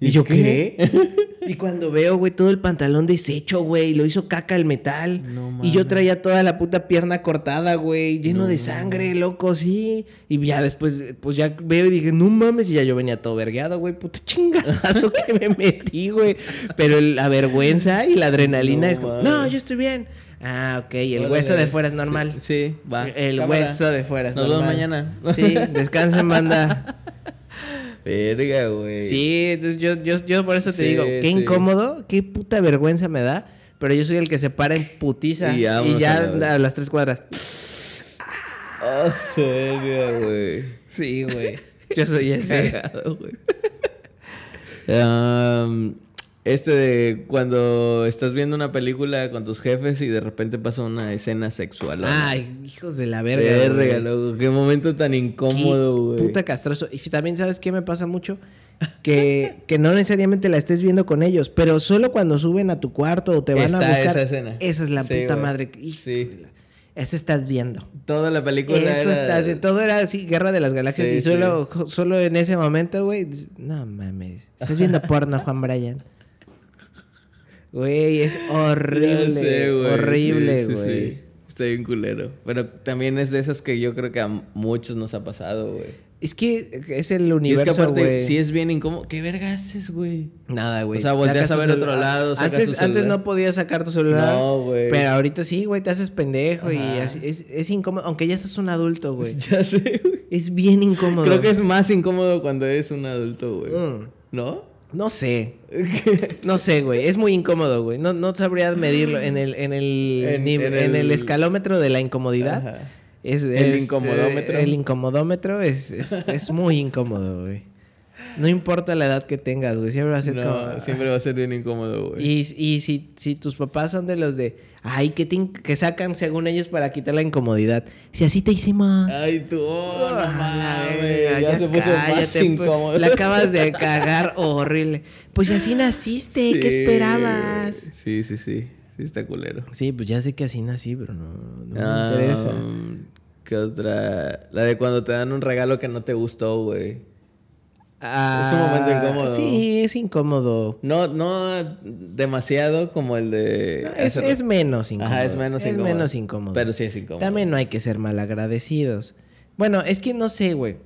Y, ¿Y yo, qué? ¿qué? y cuando veo, güey, todo el pantalón deshecho, güey, lo hizo caca el metal. No y yo traía toda la puta pierna cortada, güey, lleno de sangre, loco, sí. Y ya después, pues ya veo y dije, no mames, y ya yo venía todo vergueado, güey, puta chingadazo que me metí, güey. Pero la vergüenza y la adrenalina No es como, no, yo estoy bien. Ah, ok, el Órale. hueso de fuera es normal. Sí, sí, va. El Cámara. hueso de fuera es Nos vemos normal. mañana. Sí, descansen, banda. Verga, güey. Sí, entonces yo, yo, yo por eso te Sí, digo, qué sí. incómodo, qué puta vergüenza me da. Pero yo soy el que se para en putiza Y a ya la verga. a las tres cuadras. Ah, verga, güey. Sí, güey. Yo soy ese. Am, este de cuando estás viendo una película con tus jefes y de repente pasa una escena sexual. ¿no? Ay, hijos de la verga. verga, loco. Qué momento tan incómodo, güey. Puta castroso. Y también, ¿sabes qué me pasa mucho? Que, que no necesariamente la estés viendo con ellos, pero solo cuando suben a tu cuarto o te van a Está buscar. esa escena. Esa es la Sí, puta madre. Hijo Sí. de la- Eso estás viendo. Toda la película Eso era... estás viendo. Todo era así, Guerra de las Galaxias. Sí, y solo, solo en ese momento, güey. No mames. Estás viendo porno, Juan Bryan. Güey, es horrible. Sé, güey. horrible, Sí, sí, güey. sí. Está bien culero. Pero también es de esas que yo creo que a muchos nos ha pasado, güey. Es que es el Y es que universo, aparte, güey. sí es bien incómodo. ¿Qué verga haces, güey? Nada, güey. O sea, volteas a ver otro lado, sacas Antes, tu antes no podías sacar tu celular. No, güey. Pero ahorita sí, güey, te haces pendejo y así. Es, es incómodo. Aunque ya estás un adulto, güey. Ya sé, güey. Es bien incómodo. Creo que es más incómodo cuando eres un adulto, güey. Mm. ¿No? No sé. No sé, güey. Es muy incómodo, güey. No, no sabría medirlo en el, en el, En- el escalómetro de la incomodidad. Ajá. Es, ¿El es, incomodómetro? El incomodómetro es, es, es muy incómodo, güey. No importa la edad que tengas, güey. Siempre va a ser No, como... siempre va a ser bien incómodo, güey. Y, y si, si tus papás son de los de, ay, que, te que sacan según ellos para quitar la incomodidad. Si así te hicimos. Ay, tú, oh, no Ah, mames. Ya, se puso más cállate, incómodo. pues, La acabas de cagar horrible. Pues si así naciste, ¿qué esperabas? Sí, sí, sí. Sí, está culero. Sí, pues ya sé que así nací, pero no, no Ah, me interesa. ¿Qué otra? La de cuando te dan un regalo que no te gustó, güey. Ah, es un momento incómodo. Sí, es incómodo. No, no demasiado como el de... Es, menos incómodo. Ajá, es menos Es incómodo. menos incómodo. Pero sí es incómodo. También no hay que ser malagradecidos. Bueno, es que no sé, güey.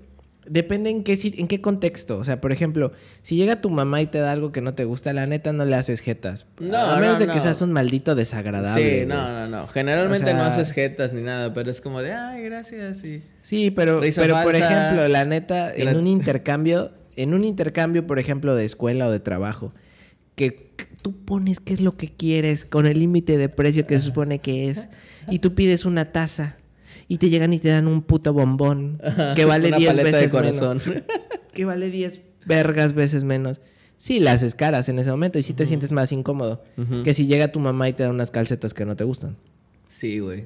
Depende en qué, en qué contexto. O sea, por ejemplo, si llega tu mamá y te da algo que no te gusta, la neta no le haces jetas. No, a menos no, de que seas un maldito desagradable. Sí, güey. no, no, no. Generalmente O sea- no haces jetas ni nada, pero es como de, ay, gracias, sí. Sí, pero, pero por ejemplo, la neta, en un intercambio, en un intercambio, por ejemplo, de escuela o de trabajo, que tú pones qué es lo que quieres con el límite de precio que se supone que es, y tú pides una taza. Y te llegan y te dan un puto bombón que vale Una 10 paleta de veces menos. Que vale 10 vergas veces menos. Sí, la haces caras en ese momento y sí te sientes más incómodo que si llega tu mamá y te da unas calcetas que no te gustan. Sí, güey.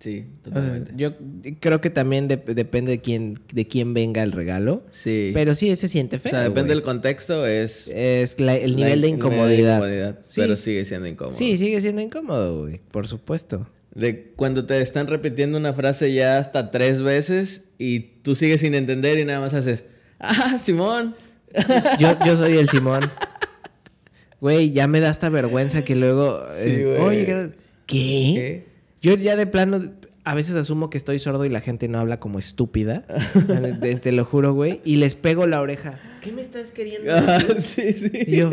Sí, O sea, totalmente. yo creo que también dep- depende de quién, de quién venga el regalo. Sí. Pero sí, se siente o feo. sea, depende del contexto, es... Es la- el la- nivel de el nivel incomodidad. incomodidad, Sí. Pero sigue siendo incómodo. Sí, sigue siendo incómodo, güey. Por supuesto. De cuando te están repitiendo una frase ya hasta tres veces y tú sigues sin entender y nada más haces, ah, Simón. Yo, yo soy el Simón. Güey, ya me da esta vergüenza que luego. Sí, eh, güey. Oye, ¿qué? ¿qué? Yo ya de plano. A veces asumo que estoy sordo y la gente no habla como estúpida. te, te lo juro, güey. Y les pego la oreja. ¿Qué me estás queriendo Ah, sí, sí. Y yo,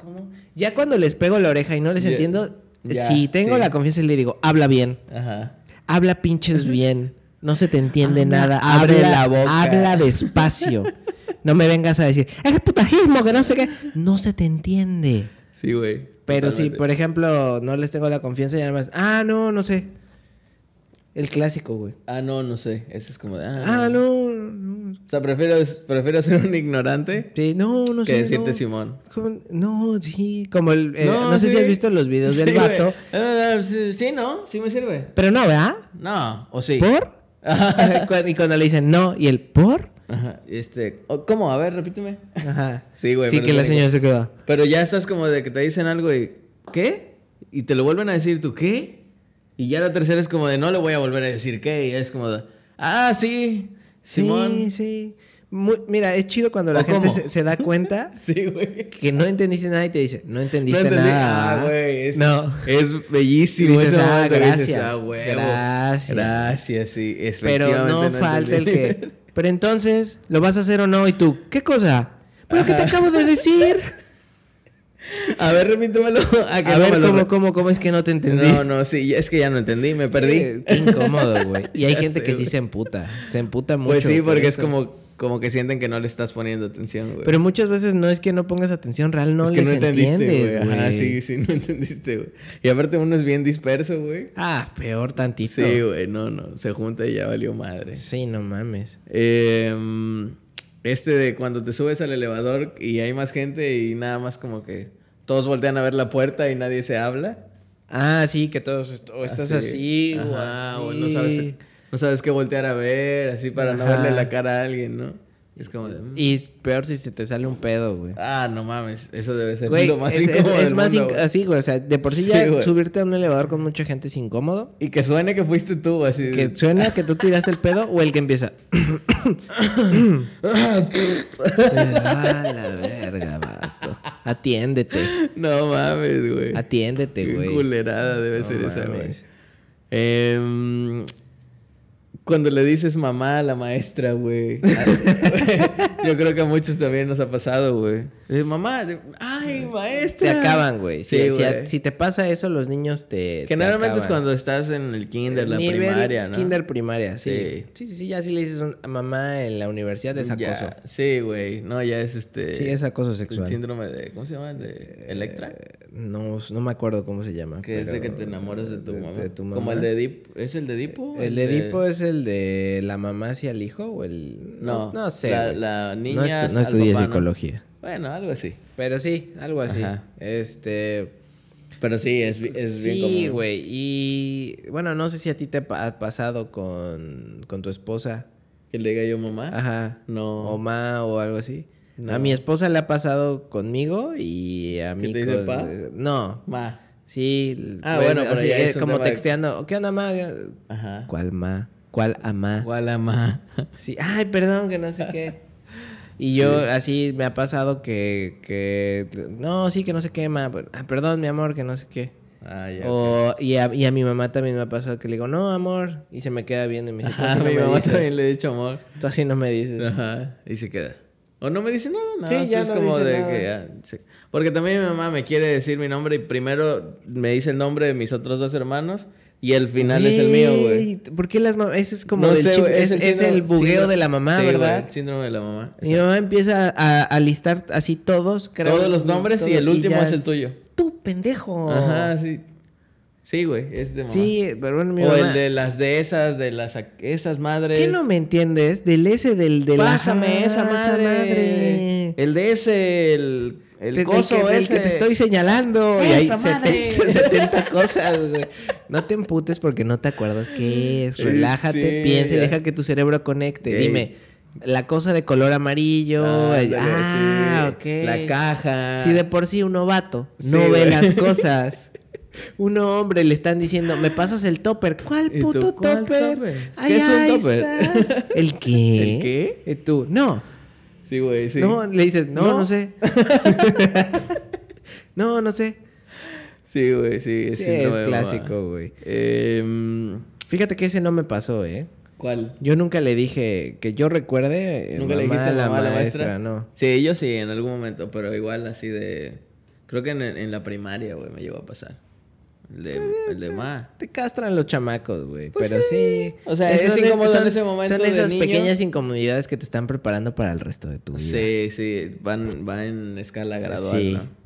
¿cómo? Ya cuando les pego la oreja y no les entiendo, si tengo sí. la confianza y le digo, habla bien, Ajá. habla pinches bien, no se te entiende Habla- nada, abre habla, la boca. habla despacio. No me vengas a decir, es putajismo, que no sé qué. No se te entiende. Sí, güey. Pero si, Totalmente. por ejemplo, no les tengo la confianza y además, ah, no, no sé. El clásico, güey. Ah, no, no sé. Ese es como de... Ah, no, no, O sea, prefiero, prefiero ser un ignorante Sí, no, no sé. que decirte no. Simón. Como- No, sí, como el... eh, no, sé sí. si has visto los videos del Sí, vato. Eh, sí, sí, ¿no? Sí me sirve. Pero no, ¿verdad? No, o sí. ¿Por? Y cuando le dicen no, ¿y el por? Ajá, este, ¿cómo? A ver, repíteme. Ajá. Sí, güey, Sí, que la señora se queda. Pero ya estás como de que te dicen algo y ¿qué? Y te lo vuelven a decir tú, ¿qué? Y ya la tercera es como de no le voy a volver a decir qué, y es como de ah, sí, Simón. Sí, sí. Muy- mira, es chido cuando la ¿O gente se, se da cuenta Sí, que no entendiste nada y te dice, no No entendiste entendí. nada. Ah, güey, es, No. es bellísimo Dices, ese ah, que dices, gracias, ah, huevo, gracias. Gracias, sí, Pero no efectivamente falta el que. Pero entonces, ¿lo vas a hacer o no? Y tú, ¿qué cosa? ¿Pero qué te acabo de decir? A ver, repítemelo. A no ver, ¿cómo, re- cómo, cómo es que no te entendí? No, no, sí, es que ya no entendí, me perdí. Qué incómodo, güey. Y hay gente sé, que sí se emputa. Se emputa mucho. Pues sí, por porque es como, como que sienten que no le estás poniendo atención, güey. Pero muchas veces no es que no pongas atención real, no es que les no entendiste, entiendes, güey. Ajá, sí, sí, no entendiste, güey. Y aparte uno es bien disperso, güey. Ah, peor tantito. Sí, güey, no, no. Se junta y ya valió madre. Sí, no mames. Eh, este de cuando te subes al elevador y hay más gente y nada más como que todos voltean a ver la puerta y nadie se habla. Ah, sí, que todos o estás así, o Ajá, o así. no sabes, no sabes qué voltear a ver, así para no Ajá. verle la cara a alguien, ¿no? Es como de... mm. Y es peor si se te sale un pedo, güey. Ah, no mames, eso debe ser Güey, lo más es, incómodo es del más mundo, inc- güey. así, güey. O sea, de por sí Sí, ya güey. subirte a un elevador con mucha gente es incómodo. Y que suene que fuiste tú, así. de- Que suena que tú tiraste el pedo o el que empieza. Ah, la verga, vato. Atiéndete. No mames, güey. Atiéndete, Qué güey. culerada debe No ser esa, güey. mames. Cuando le dices mamá a la maestra, güey. Yo creo que a muchos también nos ha pasado, güey. Mamá, de- ay, maestra. Te acaban, güey. Si, Sí, si, si te pasa eso, los niños te. te Generalmente es cuando estás en el kinder, la Nivel primaria, ¿no? Kinder primaria, sí. Sí. Sí, sí, ya si le dices a mamá en la universidad es acoso. Ya, Sí, güey. No, ya es este. Sí, es acoso el sexual. síndrome de. ¿Cómo se llama? El de Electra. Eh, No, no me acuerdo cómo se llama. que es de que te enamoras de tu, mamá. de tu Como mamá. el de Dip. ¿Es el de Dipo? ¿El de Edipo es el de la mamá hacia el hijo o el...? No, no sé. la- No, niña estu- no estudié papá, ¿no? psicología. Bueno, algo así. Pero sí, algo así. Ajá. Este... Pero sí, es, es bien Sí, común. güey. Y bueno, no sé si a ti te ha pasado con, con tu esposa. ¿Que le diga yo mamá? Ajá. No. O ma o algo así. No. A mi esposa le ha pasado conmigo y a mí te dice con- pa? No. Ma. Sí. Ah, pues, bueno, pero así, ya es es como tema de- texteando. ¿Qué onda, ma? Ajá. ¿Cuál ma? ¿Cuál ama? ¿Cuál ama? Sí, ay, perdón, que no sé qué. Y yo, así me ha pasado que, que, no, sí, que no sé qué, ma. Ah, perdón, mi amor, que no sé qué. Ah, ya. O, y, a, y a mi mamá también me ha pasado que le digo, no, amor. Y se me queda viendo y me dice, Ajá, no mi me mamá dices. también le he dicho amor. Tú así no me dices. Ajá. Y se queda. O no me dice nada, nada. Sí, ya es no como dice de nada. que. sí. Porque también mi mamá me quiere decir mi nombre y primero me dice el nombre de mis otros dos hermanos y el final es el mío, güey. ¿Por qué las mamás? Ese es como No del sé, güey, es, es el, síndrome- bugueo síndrome- de la mamá, Sí, güey, ¿verdad? el síndrome de la mamá. Mi mamá empieza a, a listar así todos, creo. Todos los nombres y todo, el último ya- es el tuyo. Tú, pendejo. Ajá, sí. Sí, güey, es de mamá. Sí, pero bueno, mi o mamá... el de las de esas, de las esas madres. ¿Qué no me entiendes? Del ese, del de la... Pásame esa Ah, madre. madre. El de ese, el, el del coso que, del que te estoy señalando. y hay ¡Esa madre! 70, 70 cosas, güey. No te emputes porque no te acuerdas qué es. Relájate, sí, piensa y deja que tu cerebro conecte. Ey. Dime, la cosa de color amarillo. Ah, sí. ok. La caja. Si de por sí un novato Sí, no ve las cosas. Un hombre le están diciendo, ¿me pasas el topper? ¿Cuál ¿Y tú, puto cuál topper? topper? Ay, ¿Qué es un topper? está. ¿El qué? ¿El qué? Y tú, no. Sí, güey, sí. No, le dices, no, no, No. sé. no, no sé. Sí, güey, sí. Sí, es clásico, güey. Em, Fíjate que ese no me pasó, ¿eh? ¿Cuál? Yo nunca le dije, que yo recuerde, eh, ¿Nunca le dijiste a la mamá maestra, maestra? no. Sí, yo sí, en algún momento, pero igual así de... Creo que en, en la primaria, güey, me llegó a pasar. El de, el de ma. Te castran los chamacos, güey. Pues pero sí. sí. O sea, es Son incómodo son- en ese momento Son de esas niño. pequeñas incomodidades que te están preparando para el resto de tu vida. Sí, sí, van, va en escala gradual, Sí. ¿no?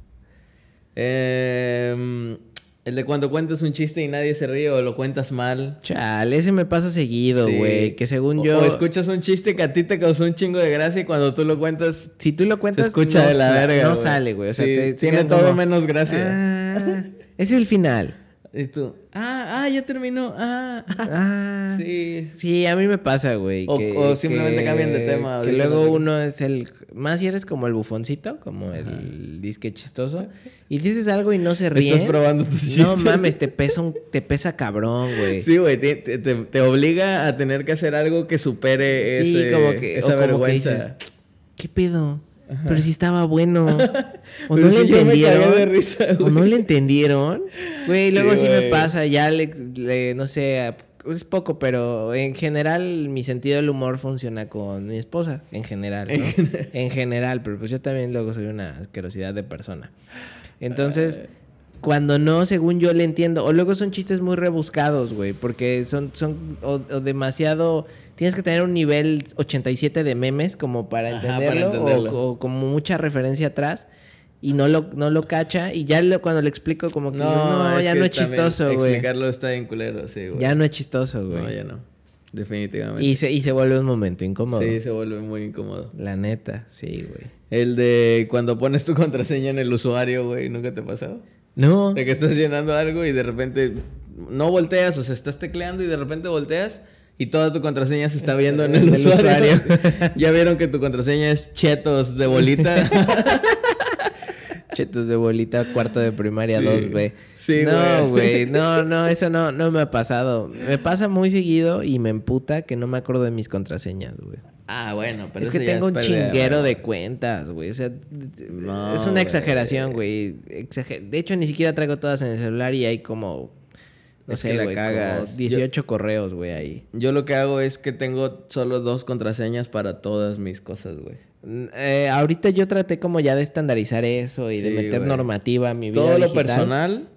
Em, El de cuando cuentas un chiste y nadie se ríe o lo cuentas mal. Chale, ese me pasa seguido, Sí. güey. Que según yo. O escuchas un chiste que a ti te causó un chingo de gracia y cuando tú lo cuentas si tú lo se cuentas. escucha no de la verga. No sale, güey. O sea, Sí, te- tiene todo como, menos gracia. Ah, es el final. Y tú, ah, ah, ya terminó. Ah, ah. Sí. Sí, a mí me pasa, güey. O- que- o simplemente que- cambian de tema Que luego uno es el. Más si eres como el bufoncito, como el disque chistoso. Y dices algo y no se ríe. Estás probando tus chistes. No mames, te pesa, un, te pesa cabrón, güey. Sí, güey, te, te- te- obliga a tener que hacer algo que supere Sí, ese- como que, esa o como que vergüenza. dices, ¿qué pedo? Pero si estaba bueno. O Pero no si le me entendieron. de risa, o no le entendieron. Güey, luego sí, me pasa. Ya le, le- no sé, es poco, pero en general mi sentido del humor funciona con mi esposa. En general, ¿no? en general, pero pues yo también luego soy una asquerosidad de persona. Entonces, cuando no, según yo le entiendo, o luego son chistes muy rebuscados, güey, porque son, son o, o demasiado... Tienes que tener un nivel 87 de memes como para Ajá, para entenderlo, o- entenderlo. O, como mucha referencia atrás y no lo, no lo cacha y ya lo- cuando le explico como que no, ya que no es chistoso, güey. Explicarlo está bien culero, sí, güey. Ya no es chistoso, güey. No, ya no. Definitivamente. y, se, y se vuelve un momento incómodo. Sí, se vuelve muy incómodo. La neta, sí, güey. El de cuando pones tu contraseña en el usuario, güey, ¿nunca te ha pasado? No. De que estás llenando algo y de repente no volteas, o sea, estás tecleando y de repente volteas y toda tu contraseña se está viendo en el, usuario. usuario. ya vieron que tu contraseña es chetos de bolita. Chetos de bolita, cuarto de primaria Sí. 2B. Sí, no, güey. güey. No, no, eso no, no me ha pasado. Me pasa muy seguido y me emputa que no me acuerdo de mis contraseñas, güey. Ah, bueno, pero es que tengo un chinguero güey. de cuentas, güey. O sea, No, es una güey. exageración, güey. Exager- De hecho, ni siquiera traigo todas en el celular y hay como, no Es sé, la güey, como cagas. 18 correos, güey, ahí. Yo lo que hago es que tengo solo dos contraseñas para todas mis cosas, güey. Mm, eh, ahorita yo traté como ya de estandarizar eso y de meter normativa a mi vida Todo lo personal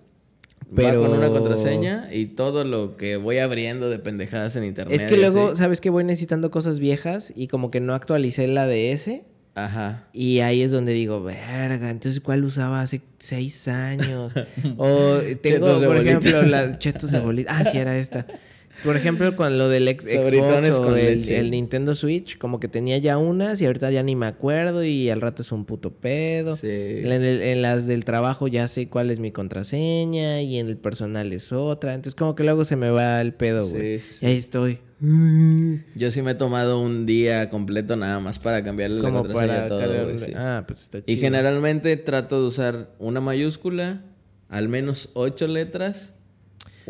pero- va con una contraseña y todo lo que voy abriendo de pendejadas en internet. Es que luego, así. ¿sabes que Voy necesitando cosas viejas y como que no actualicé la de ese. Ajá. Y ahí es donde digo, verga, entonces ¿cuál usaba hace seis años? o tengo, por ejemplo, la chetos de bolita. Ah, sí, era esta. Por ejemplo, con lo del ex- Xbox o con el, Nintendo Switch, como que tenía ya unas y ahorita ya ni me acuerdo y al rato es un puto pedo. Sí. En, el- en las del trabajo ya sé cuál es mi contraseña y en el personal es otra. Entonces como que luego se me va el pedo, güey. sí, Y ahí estoy. Yo sí me he tomado un día completo nada más para cambiarle la contraseña para a todo. Ah, pues está Y chido. generalmente trato de usar una mayúscula, al menos ocho letras.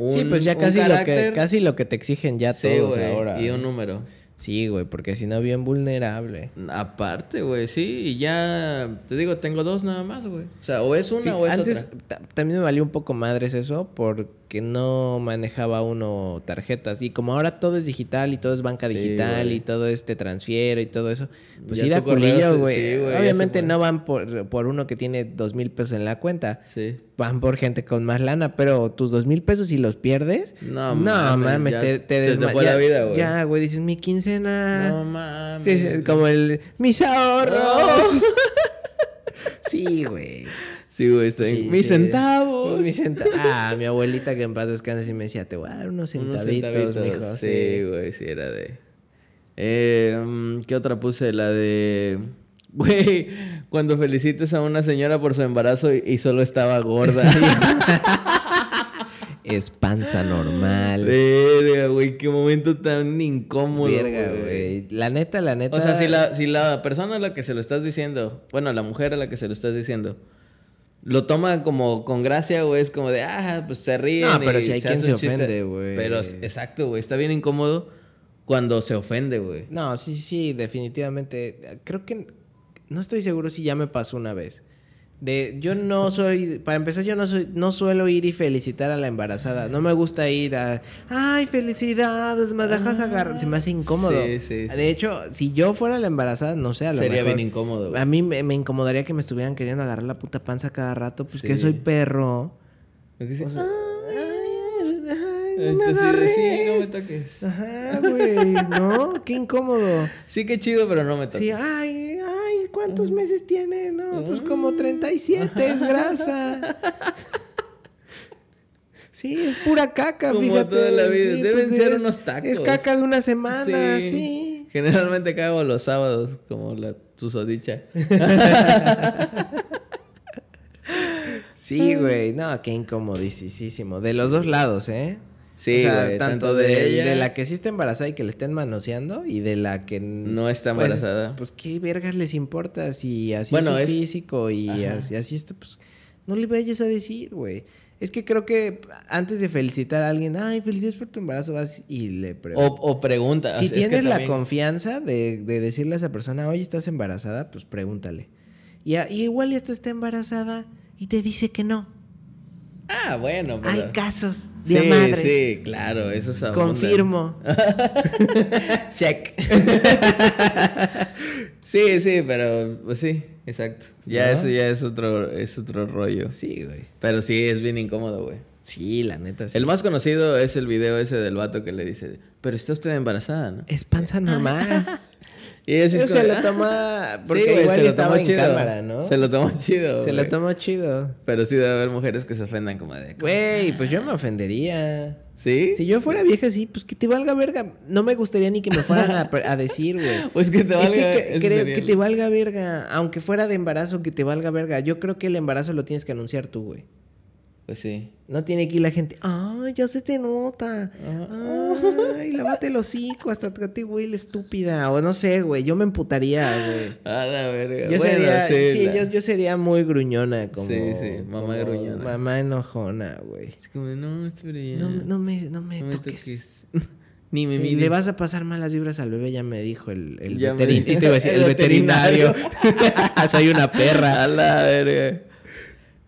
Sí, pues ya casi lo, que, casi lo que te exigen ya sí, todos ahora. Y un número. Sí, güey, porque si no, bien vulnerable. Aparte, güey, sí, y ya te digo, tengo dos nada más, güey. O sea, o es una o es Antes otra. ta- también me valió un poco madres eso porque no manejaba uno tarjetas. Y como ahora todo es digital y todo es banca Sí, digital y todo es te transfiero y todo eso, pues sí da culillo, güey. Obviamente no van por, por uno que tiene dos mil pesos en la cuenta. Sí. Van por gente con más lana, pero tus dos mil pesos si los pierdes, No no mames, mames, ya te, te se te desma- fue la ya- vida, güey. Ya, güey, dices mi quincena. No mames. Sí, es como el mis ahorros. sí, güey. Sí, güey, bien. Sí, Mis sí. centavos. Mis centa- Ah, mi abuelita que en paz descanse sí me decía, te voy a dar unos Unos centavitos, centavitos. mijo. Sí, güey, sí, era de. Eh, mm, ¿Qué otra puse? La de. Güey, cuando felicites a una señora por su embarazo y, y solo estaba gorda. Es panza normal. Verga, güey, qué momento tan incómodo. Verga, güey. La neta, la neta. O sea, si la, si la persona a la que se lo estás diciendo, bueno, la mujer a la que se lo estás diciendo, lo toma como con gracia, güey, es como de, ah, pues se ríen. No, pero y si hay quien se ofende, güey. Pero, exacto, güey, está bien incómodo cuando se ofende, güey. No, sí, sí, definitivamente. Creo que. No estoy seguro si ya me pasó una vez. De, yo no soy, para empezar, yo no soy, no suelo ir y felicitar a la embarazada. No me gusta ir a, ay, felicidades, me dejas agarrar. Se me hace incómodo. Ah, Sí, sí, sí. De hecho, si yo fuera la embarazada, no sé, a lo Sería mejor- bien incómodo, güey. A mí me, me incomodaría que me estuvieran queriendo agarrar la puta panza cada rato, pues que soy perro. O sea, no me agarres. sí, no me toques. Ajá, güey, ¿no? Qué incómodo. Sí, qué chido, pero no me toques. Sí, ay, ¿cuántos meses tiene? No, pues como 37, es grasa. Sí, es pura caca, Como fíjate. toda la vida. Sí, Deben pues ser es- unos tacos. Es caca de una semana, sí. Generalmente cago los sábados, como la susodicha. Sí, güey. No, qué incomodísimo. De los dos lados, ¿eh? Sí, o sea, güey, tanto, tanto de, de ella- de la que sí está embarazada y que le estén manoseando y de la que No está pues, embarazada. Pues, qué vergas les importa si así Bueno, es es- su físico y Ajá. así, así está, pues no le vayas a decir, güey. Es que creo que antes de felicitar a alguien, ay, felicidades por tu embarazo, vas y le O, preguntas. o pregunta. si es que tienes la también- confianza de, de decirle a esa persona, oye, estás embarazada, pues pregúntale. Y, a- y igual esta está embarazada y te dice que no. Ah, bueno, pero... Hay casos sí, madres. sí, claro, eso es. Confirmo. Check. sí, sí, pero pues sí, exacto. Ya ¿No? eso ya es otro, es otro rollo. Sí, güey. Pero sí, es bien incómodo, güey. Sí, la neta. Sí. El más conocido es el video ese del vato que le dice, pero está usted embarazada, ¿no? Es panza normal. Y ella sí es como, se lo "Ah". toma. Porque Sí, güey, igual se lo estaba en chido. cámara, ¿no? Se lo tomó chido, Se lo tomó chido. Pero sí debe haber mujeres que se ofendan como de... Güey, pues yo me ofendería. ¿Sí? Si yo fuera vieja, sí, pues que te valga verga. No me gustaría ni que me fueran a, a decir, güey. Pues que te valga... es que creo que te valga verga. Aunque fuera de embarazo, que te valga verga. Yo creo que el embarazo lo tienes que anunciar tú, güey. Pues sí. No tiene que ir la gente. Ay, ya se te nota. Ay, lávate el hocico hasta te huele estúpida. O no sé, güey. Yo me emputaría, güey. A la verga. Yo Bueno, sería, sí, la- yo, yo sería muy gruñona como... Sí, sí, mamá gruñona. Mamá enojona, güey. Es como, no, espera ya. No, no me, no me No me toques. toques. Ni me Sí, le vas a pasar malas vibras al bebé, ya me dijo el, el, Ya me veterin- dijo y te iba a decir, el el veterinario. Soy una perra. A la verga.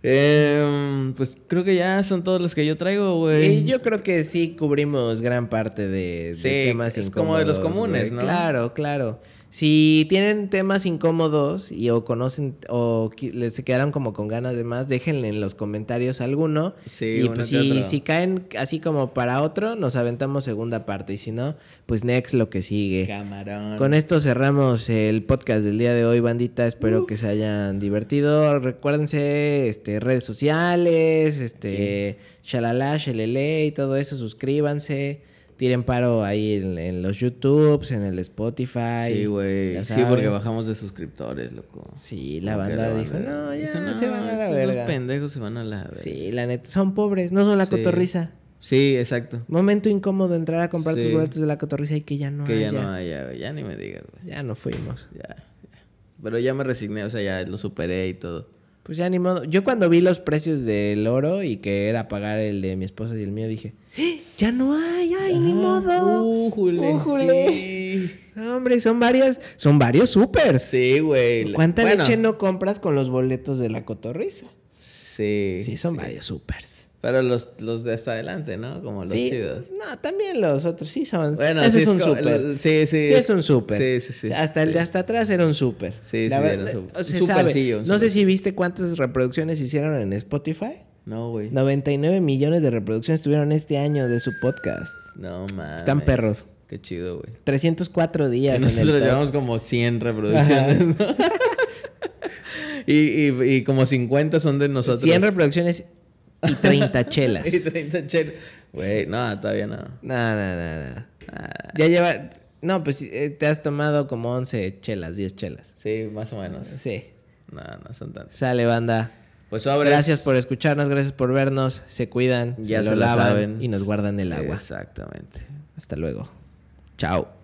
Em, pues creo que ya son todos los que yo traigo, güey. Y yo creo que sí cubrimos gran parte de, de Sí, temas es incómodos. como de los comunes, güey. ¿no? Claro, claro. Si tienen temas incómodos y o conocen o les se quedaron como con ganas de más, déjenle en los comentarios alguno. Sí, y pues si, si caen así como para otro, nos aventamos segunda parte. Y si no, pues next lo que sigue. Camarón. Con esto cerramos el podcast del día de hoy, bandita. Espero que se hayan divertido. Recuérdense, este, redes sociales, este, shalala, shelele y todo eso. Suscríbanse. Tiren paro ahí en, en los YouTubes, en el Spotify. Sí, güey. Sí, porque bajamos de suscriptores, loco. Sí, la banda dijo, no, ya se van a la verga. pendejos se van a la verga. Sí, la neta, son pobres, no son la Sí. cotorriza. Sí, exacto. Momento incómodo entrar a comprar tus boletos de la cotorriza y que ya no que ya no haya. Ya ni me digas, güey. Ya no fuimos. Ya, ya. Pero ya me resigné, o sea, ya lo superé y todo. Pues ya ni modo. Yo cuando vi los precios del oro y que era pagar el de mi esposa y el mío, dije, ¡Ah! ya no hay, ay, ni modo. Újule. Újule. Sí. No, hombre, son varias, son varios supers. Sí, güey. ¿Cuánta Bueno, leche no compras con los boletos de la cotorriza? Sí. Sí, son varios supers. Pero los, los de hasta adelante, ¿no? Como los sí, chidos. no, también los otros sí son. Bueno, ese sí es un el- sí, sí. Sí, es un super. Sí, sí, sí. Hasta el de hasta atrás era un super. Sí, La sí, verdad, era un un No sé si viste cuántas reproducciones hicieron en Spotify. No, güey. 99 millones de reproducciones tuvieron este año de su podcast. No, mames. Están perros. Qué chido, güey. 304 Que días en el Nosotros top. llevamos como 100 reproducciones. ¿no? y, y, y como 50 son de nosotros. 100 reproducciones y 30 chelas. Y 30 chelas. Güey, no, todavía no. No, no, no, no. Ya lleva... No, pues eh, te has tomado como 11 chelas, 10 chelas. Sí, más o menos. Sí. No, no son tantos. Sale, banda. Pues sobres. Gracias por escucharnos, gracias por vernos. Se cuidan, Ya se lo la lavan saben. y nos guardan el agua. Exactamente. Hasta luego. Chao.